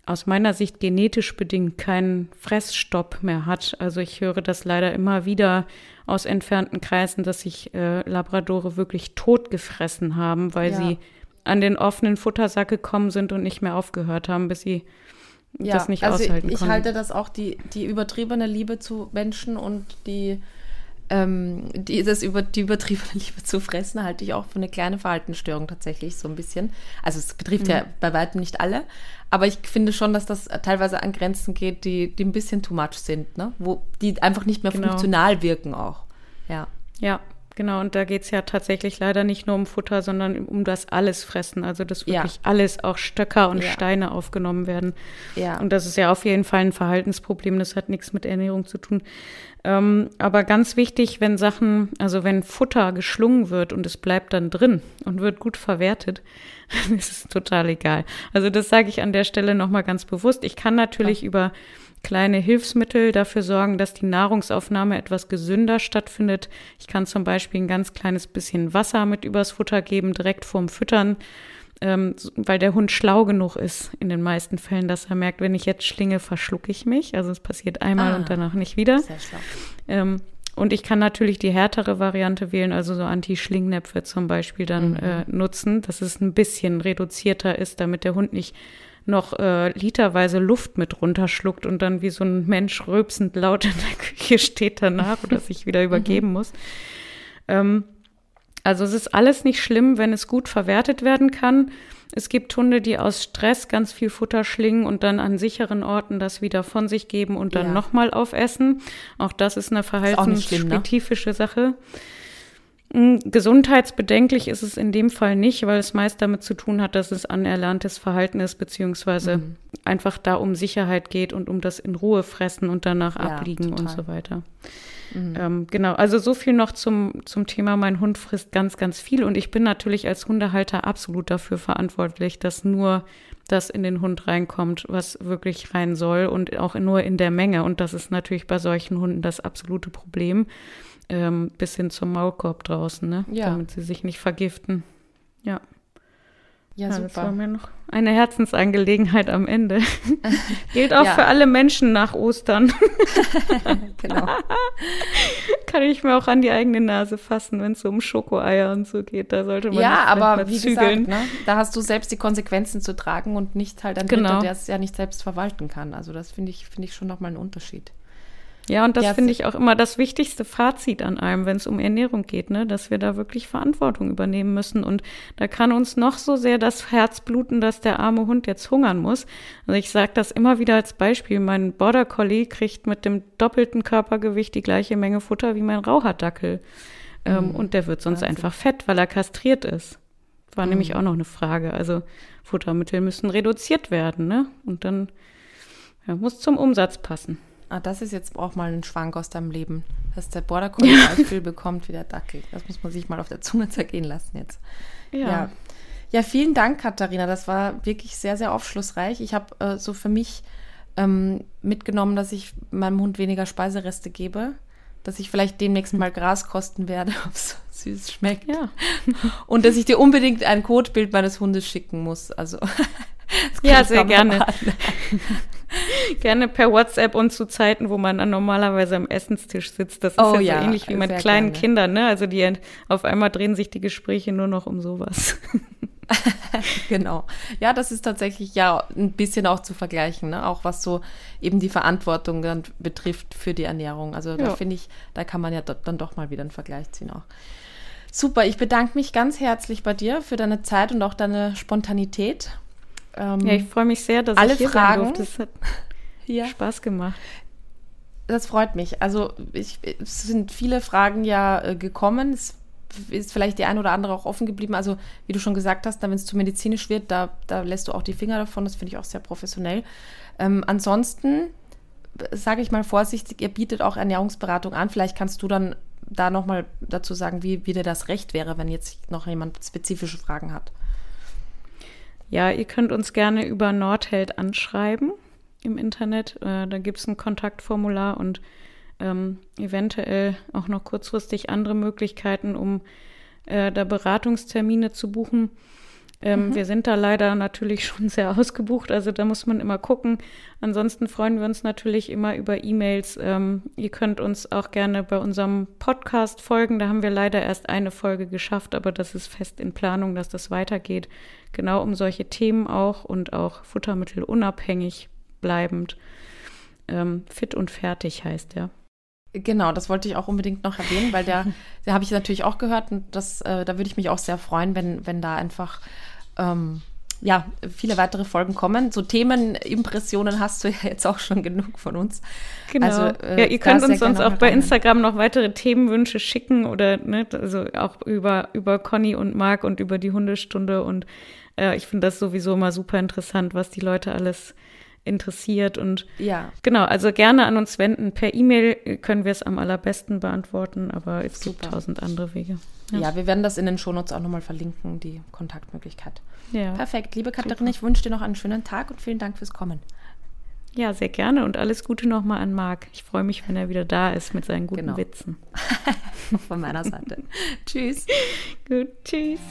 B: aus meiner Sicht genetisch bedingt keinen Fressstopp mehr hat. Also ich höre das leider immer wieder aus entfernten Kreisen, dass sich äh, Labradore wirklich tot gefressen haben, weil ja. sie an den offenen Futtersack gekommen sind und nicht mehr aufgehört haben, bis sie ja, das nicht also aushalten
A: ich, ich
B: konnten.
A: Ich halte das auch die, die übertriebene Liebe zu Menschen und die ähm, die, das über, die übertriebene Liebe zu fressen halte ich auch für eine kleine Verhaltensstörung tatsächlich so ein bisschen. Also es betrifft mhm. ja bei weitem nicht alle, aber ich finde schon, dass das teilweise an Grenzen geht, die, die ein bisschen too much sind, ne? wo die einfach nicht mehr genau. funktional wirken auch. Ja.
B: Ja, Genau, und da geht es ja tatsächlich leider nicht nur um Futter, sondern um das alles fressen. Also dass wirklich ja. alles, auch Stöcker und ja. Steine aufgenommen werden. Ja. Und das ist ja auf jeden Fall ein Verhaltensproblem. Das hat nichts mit Ernährung zu tun. Ähm, aber ganz wichtig, wenn Sachen, also wenn Futter geschlungen wird und es bleibt dann drin und wird gut verwertet, dann ist es total egal. Also das sage ich an der Stelle nochmal ganz bewusst. Ich kann natürlich über kleine Hilfsmittel dafür sorgen, dass die Nahrungsaufnahme etwas gesünder stattfindet. Ich kann zum Beispiel ein ganz kleines bisschen Wasser mit übers Futter geben, direkt vorm Füttern. ähm, weil der Hund schlau genug ist in den meisten Fällen, dass er merkt, wenn ich jetzt schlinge, verschlucke ich mich. Also es passiert einmal ah, und danach nicht wieder. Sehr schlau. Ähm, und ich kann natürlich die härtere Variante wählen, also so Anti-Schlingnäpfe zum Beispiel dann mhm. äh, nutzen, dass es ein bisschen reduzierter ist, damit der Hund nicht noch äh, literweise Luft mit runterschluckt und dann wie so ein Mensch rülpsend laut in der Küche steht danach oder sich wieder übergeben mhm. muss. Ähm, also es ist alles nicht schlimm, wenn es gut verwertet werden kann. Es gibt Hunde, die aus Stress ganz viel Futter schlingen und dann an sicheren Orten das wieder von sich geben und dann ja. nochmal aufessen. Auch das ist eine verhaltensspezifische ne? Sache. Hm, gesundheitsbedenklich ist es in dem Fall nicht, weil es meist damit zu tun hat, dass es anerlerntes Verhalten ist, beziehungsweise mhm. einfach da um Sicherheit geht und um das in Ruhe fressen und danach ja, abliegen total. und so weiter. Mhm. Ähm, genau, also so viel noch zum, zum Thema, mein Hund frisst ganz, ganz viel und ich bin natürlich als Hundehalter absolut dafür verantwortlich, dass nur das in den Hund reinkommt, was wirklich rein soll und auch nur in der Menge. Und das ist natürlich bei solchen Hunden das absolute Problem, ähm, bis hin zum Maulkorb draußen, ne? Ja. damit sie sich nicht vergiften. Ja. Ja, ja super. Das war mir noch eine Herzensangelegenheit am Ende. Gilt auch ja. für alle Menschen nach Ostern. genau. Kann ich mir auch an die eigene Nase fassen, wenn es so um Schokoeier und so geht. Da sollte man
A: Ja, aber wie zügeln. gesagt, ne, da hast du selbst die Konsequenzen zu tragen und nicht halt ein genau. Dritter, der es ja nicht selbst verwalten kann. Also das finde ich, finde ich schon nochmal einen Unterschied.
B: Ja, und das ja, finde ich auch immer das wichtigste Fazit an allem, wenn es um Ernährung geht, ne? dass wir da wirklich Verantwortung übernehmen müssen. Und da kann uns noch so sehr das Herz bluten, dass der arme Hund jetzt hungern muss. Also ich sage das immer wieder als Beispiel. Mein Border Collie kriegt mit dem doppelten Körpergewicht die gleiche Menge Futter wie mein Raucherdackel. Ähm, mhm. Und der wird sonst Wahnsinn. einfach fett, weil er kastriert ist. War mhm. nämlich auch noch eine Frage. Also Futtermittel müssen reduziert werden, ne? Und dann ja, muss zum Umsatz passen
A: ah, das ist jetzt auch mal ein Schwank aus deinem Leben, dass der Border Collie so viel bekommt wie der Dackel. Das muss man sich mal auf der Zunge zergehen lassen jetzt. Ja. ja. ja vielen Dank, Katharina. Das war wirklich sehr, sehr aufschlussreich. Ich habe äh, so für mich ähm, mitgenommen, dass ich meinem Hund weniger Speisereste gebe dass ich vielleicht demnächst mal Gras kosten werde, ob es süß schmeckt. Ja. Und dass ich dir unbedingt ein Codebild meines Hundes schicken muss. Also
B: ja, sehr gerne. Gerne per WhatsApp und zu Zeiten, wo man dann normalerweise am Essenstisch sitzt. Das ist oh, ja, ja, so ähnlich wie mit kleinen gerne. Kindern, ne? Also die auf einmal drehen sich die Gespräche nur noch um sowas.
A: genau. Ja, das ist tatsächlich ja ein bisschen auch zu vergleichen, ne? auch was so eben die Verantwortung dann betrifft für die Ernährung. Also ja. da finde ich, da kann man ja dann doch mal wieder einen Vergleich ziehen auch. Super, ich bedanke mich ganz herzlich bei dir für deine Zeit und auch deine Spontanität.
B: Ähm, ja, ich freue mich sehr, dass
A: alle
B: ich hier
A: Fragen,
B: sein durfte. Ja. Spaß gemacht.
A: Das freut mich. Also ich, es sind viele Fragen ja äh, gekommen. Es ist vielleicht die eine oder andere auch offen geblieben. Also, wie du schon gesagt hast, wenn es zu medizinisch wird, da, da lässt du auch die Finger davon. Das finde ich auch sehr professionell. Ähm, ansonsten sage ich mal vorsichtig, ihr bietet auch Ernährungsberatung an. Vielleicht kannst du dann da nochmal dazu sagen, wie, wie dir das recht wäre, wenn jetzt noch jemand spezifische Fragen hat.
B: Ja, ihr könnt uns gerne über Nordheld anschreiben im Internet. Äh, da gibt es ein Kontaktformular und ähm, eventuell auch noch kurzfristig andere Möglichkeiten, um äh, da Beratungstermine zu buchen. Ähm, mhm. Wir sind da leider natürlich schon sehr ausgebucht, also da muss man immer gucken. Ansonsten freuen wir uns natürlich immer über E-Mails. Ähm, ihr könnt uns auch gerne bei unserem Podcast folgen. Da haben wir leider erst eine Folge geschafft, aber das ist fest in Planung, dass das weitergeht. Genau um solche Themen auch und auch Futtermittel unabhängig bleibend. Ähm, fit und fertig heißt der.
A: Genau, das wollte ich auch unbedingt noch erwähnen, weil der, der habe ich natürlich auch gehört und das, äh, da würde ich mich auch sehr freuen, wenn, wenn da einfach ähm, ja, viele weitere Folgen kommen. So Themenimpressionen hast du ja jetzt auch schon genug von uns.
B: Genau. Also, äh, ja, ihr könnt uns sonst auch bei Instagram noch weitere Themenwünsche schicken oder ne, also auch über, über Conny und Marc und über die Hundestunde. Und äh, ich finde das sowieso immer super interessant, was die Leute alles interessiert. Und ja. genau, also gerne an uns wenden. Per E-Mail können wir es am allerbesten beantworten, aber es Super. gibt tausend andere Wege.
A: Ja. ja. wir werden das in den Shownotes auch nochmal verlinken, die Kontaktmöglichkeit. Ja. Perfekt. Liebe Katharina, ich wünsche dir noch einen schönen Tag und vielen Dank fürs Kommen.
B: Ja, sehr gerne und alles Gute nochmal an Marc. Ich freue mich, wenn er wieder da ist mit seinen guten genau. Witzen.
A: Von meiner Seite. tschüss.
B: Gut, tschüss.